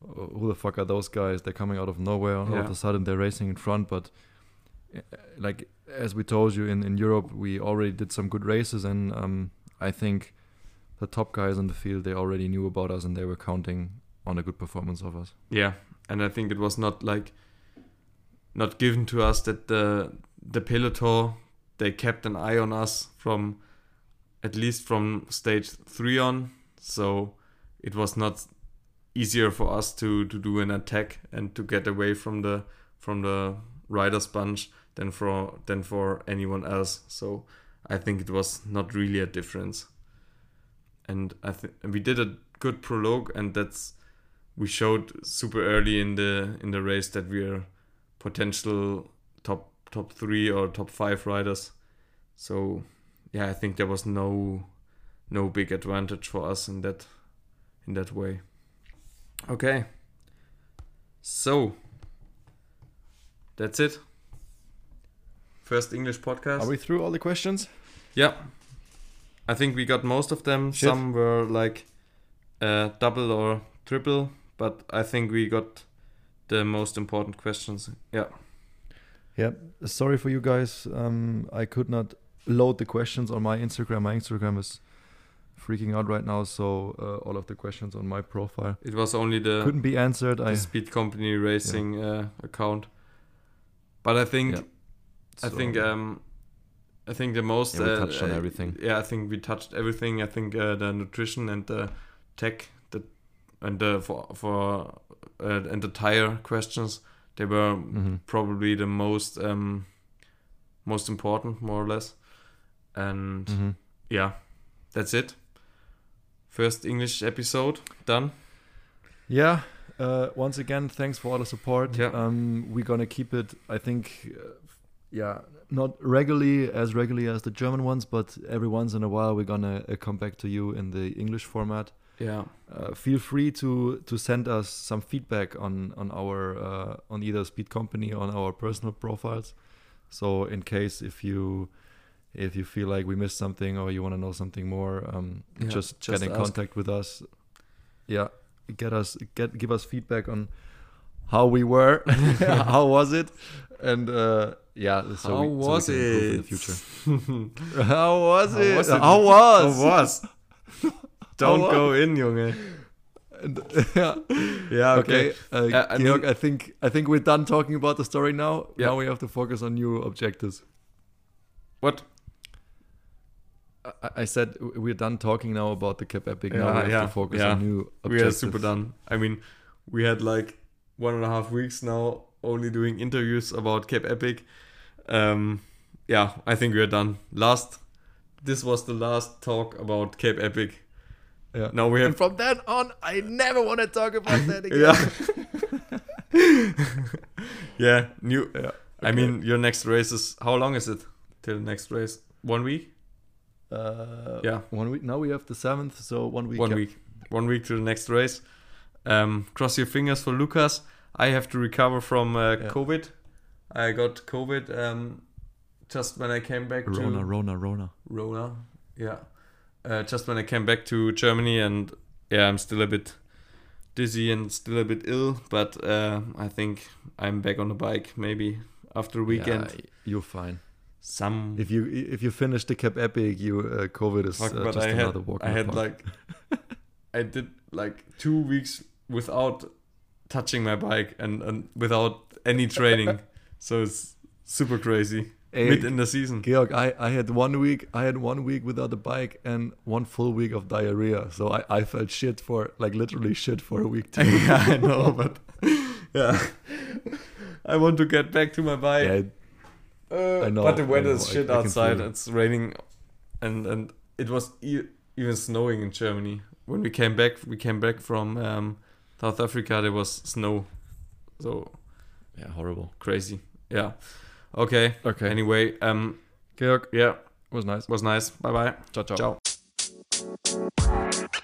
uh, who the fuck are those guys? They're coming out of nowhere. All of a sudden, they're racing in front. But uh, like as we told you in in Europe, we already did some good races, and um, I think the top guys in the field they already knew about us and they were counting on a good performance of us. yeah, and I think it was not like not given to us that the the peloton they kept an eye on us from at least from stage three on, so it was not easier for us to to do an attack and to get away from the from the rider's bunch than for than for anyone else. So I think it was not really a difference. And I think we did a good prologue, and that's we showed super early in the in the race that we are potential top top three or top five riders. So yeah, I think there was no no big advantage for us in that in that way. Okay. So that's it. First English podcast. Are we through all the questions? Yeah. I think we got most of them. Shit. Some were like uh, double or triple, but I think we got the most important questions. Yeah. Yeah, sorry for you guys. Um, I could not load the questions on my Instagram. My Instagram is freaking out right now, so uh, all of the questions on my profile It was only the, couldn't be answered. the I Speed Company Racing uh, account. But I think Yeah. I so- think um I think the most Yeah, we uh, touched on uh, everything. Yeah, I think we touched everything. I think uh, the nutrition and the tech, the and the for for uh, and the tire questions they were Mhm. probably the most um most important more or less. And Mhm. yeah, that's it. First English episode done. Yeah. Uh, once again, thanks for all the support. Yeah. Um, we're gonna keep it. I think, uh, yeah, not regularly as regularly as the German ones, but every once in a while we're gonna uh, come back to you in the English format. Yeah. Uh, feel free to to send us some feedback on on our uh, on either Speed Company or on our personal profiles. So in case if you if you feel like we missed something or you want to know something more, um, Yeah, just, just get in ask. contact with us. Yeah, get us get give us feedback on how we were, how was it, and uh, yeah, so How we, so we was improve in the future. how was How it? was it? How was? How was? Don't was? go in, Junge. And, yeah. Yeah, Okay, uh, Yeah, I Georg, mean- I think I think we're done talking about the story now. Yeah. Now we have to focus on new objectives. What? I, I said we're done talking now about the Cape Epic. now Yeah, we have yeah, to focus yeah. on new We are super done. I mean, we had like one and a half weeks now only doing interviews about Cape Epic. Um, yeah, I think we are done. Last, this was the last talk about Cape Epic. Yeah. Now we And have. from then on, I never want to talk about that again. Yeah. yeah, new. Yeah, I mean, your next race is how long is it till the next race? One week? Uh, Yeah. One week. Now we have the seventh, so one week. one yeah. week one week to the next race um cross your fingers for lukas i have to recover from uh, Yeah. covid i got covid um just when i came back Rona, to Rona, Rona. rona yeah uh, just when i came back to germany and yeah i'm still a bit dizzy and still a bit ill but uh, i think i'm back on the bike maybe after a weekend Yeah, you're fine. some If you if you finish the Cape Epic, you uh, COVID is Fuck, uh, just I another had walk. I had park. like I did like two weeks without touching my bike and, and without any training. so it's super crazy. Hey, Mid in the season. Georg, I, I had one week I had one week without a bike and one full week of diarrhea. So I, I felt shit for like literally shit for a week too. yeah, I know, but yeah. I want to get back to my bike. yeah, Uh, I know, but the weather is shit I outside. it. It's raining, and and it was e- even snowing in Germany when we came back. We came back from um, South Africa, there was snow. So. Yeah, horrible. Crazy. Yeah. Okay. Okay. Anyway, um, Georg. Yeah. Was nice. Was nice. Bye bye. Ciao, ciao. Ciao.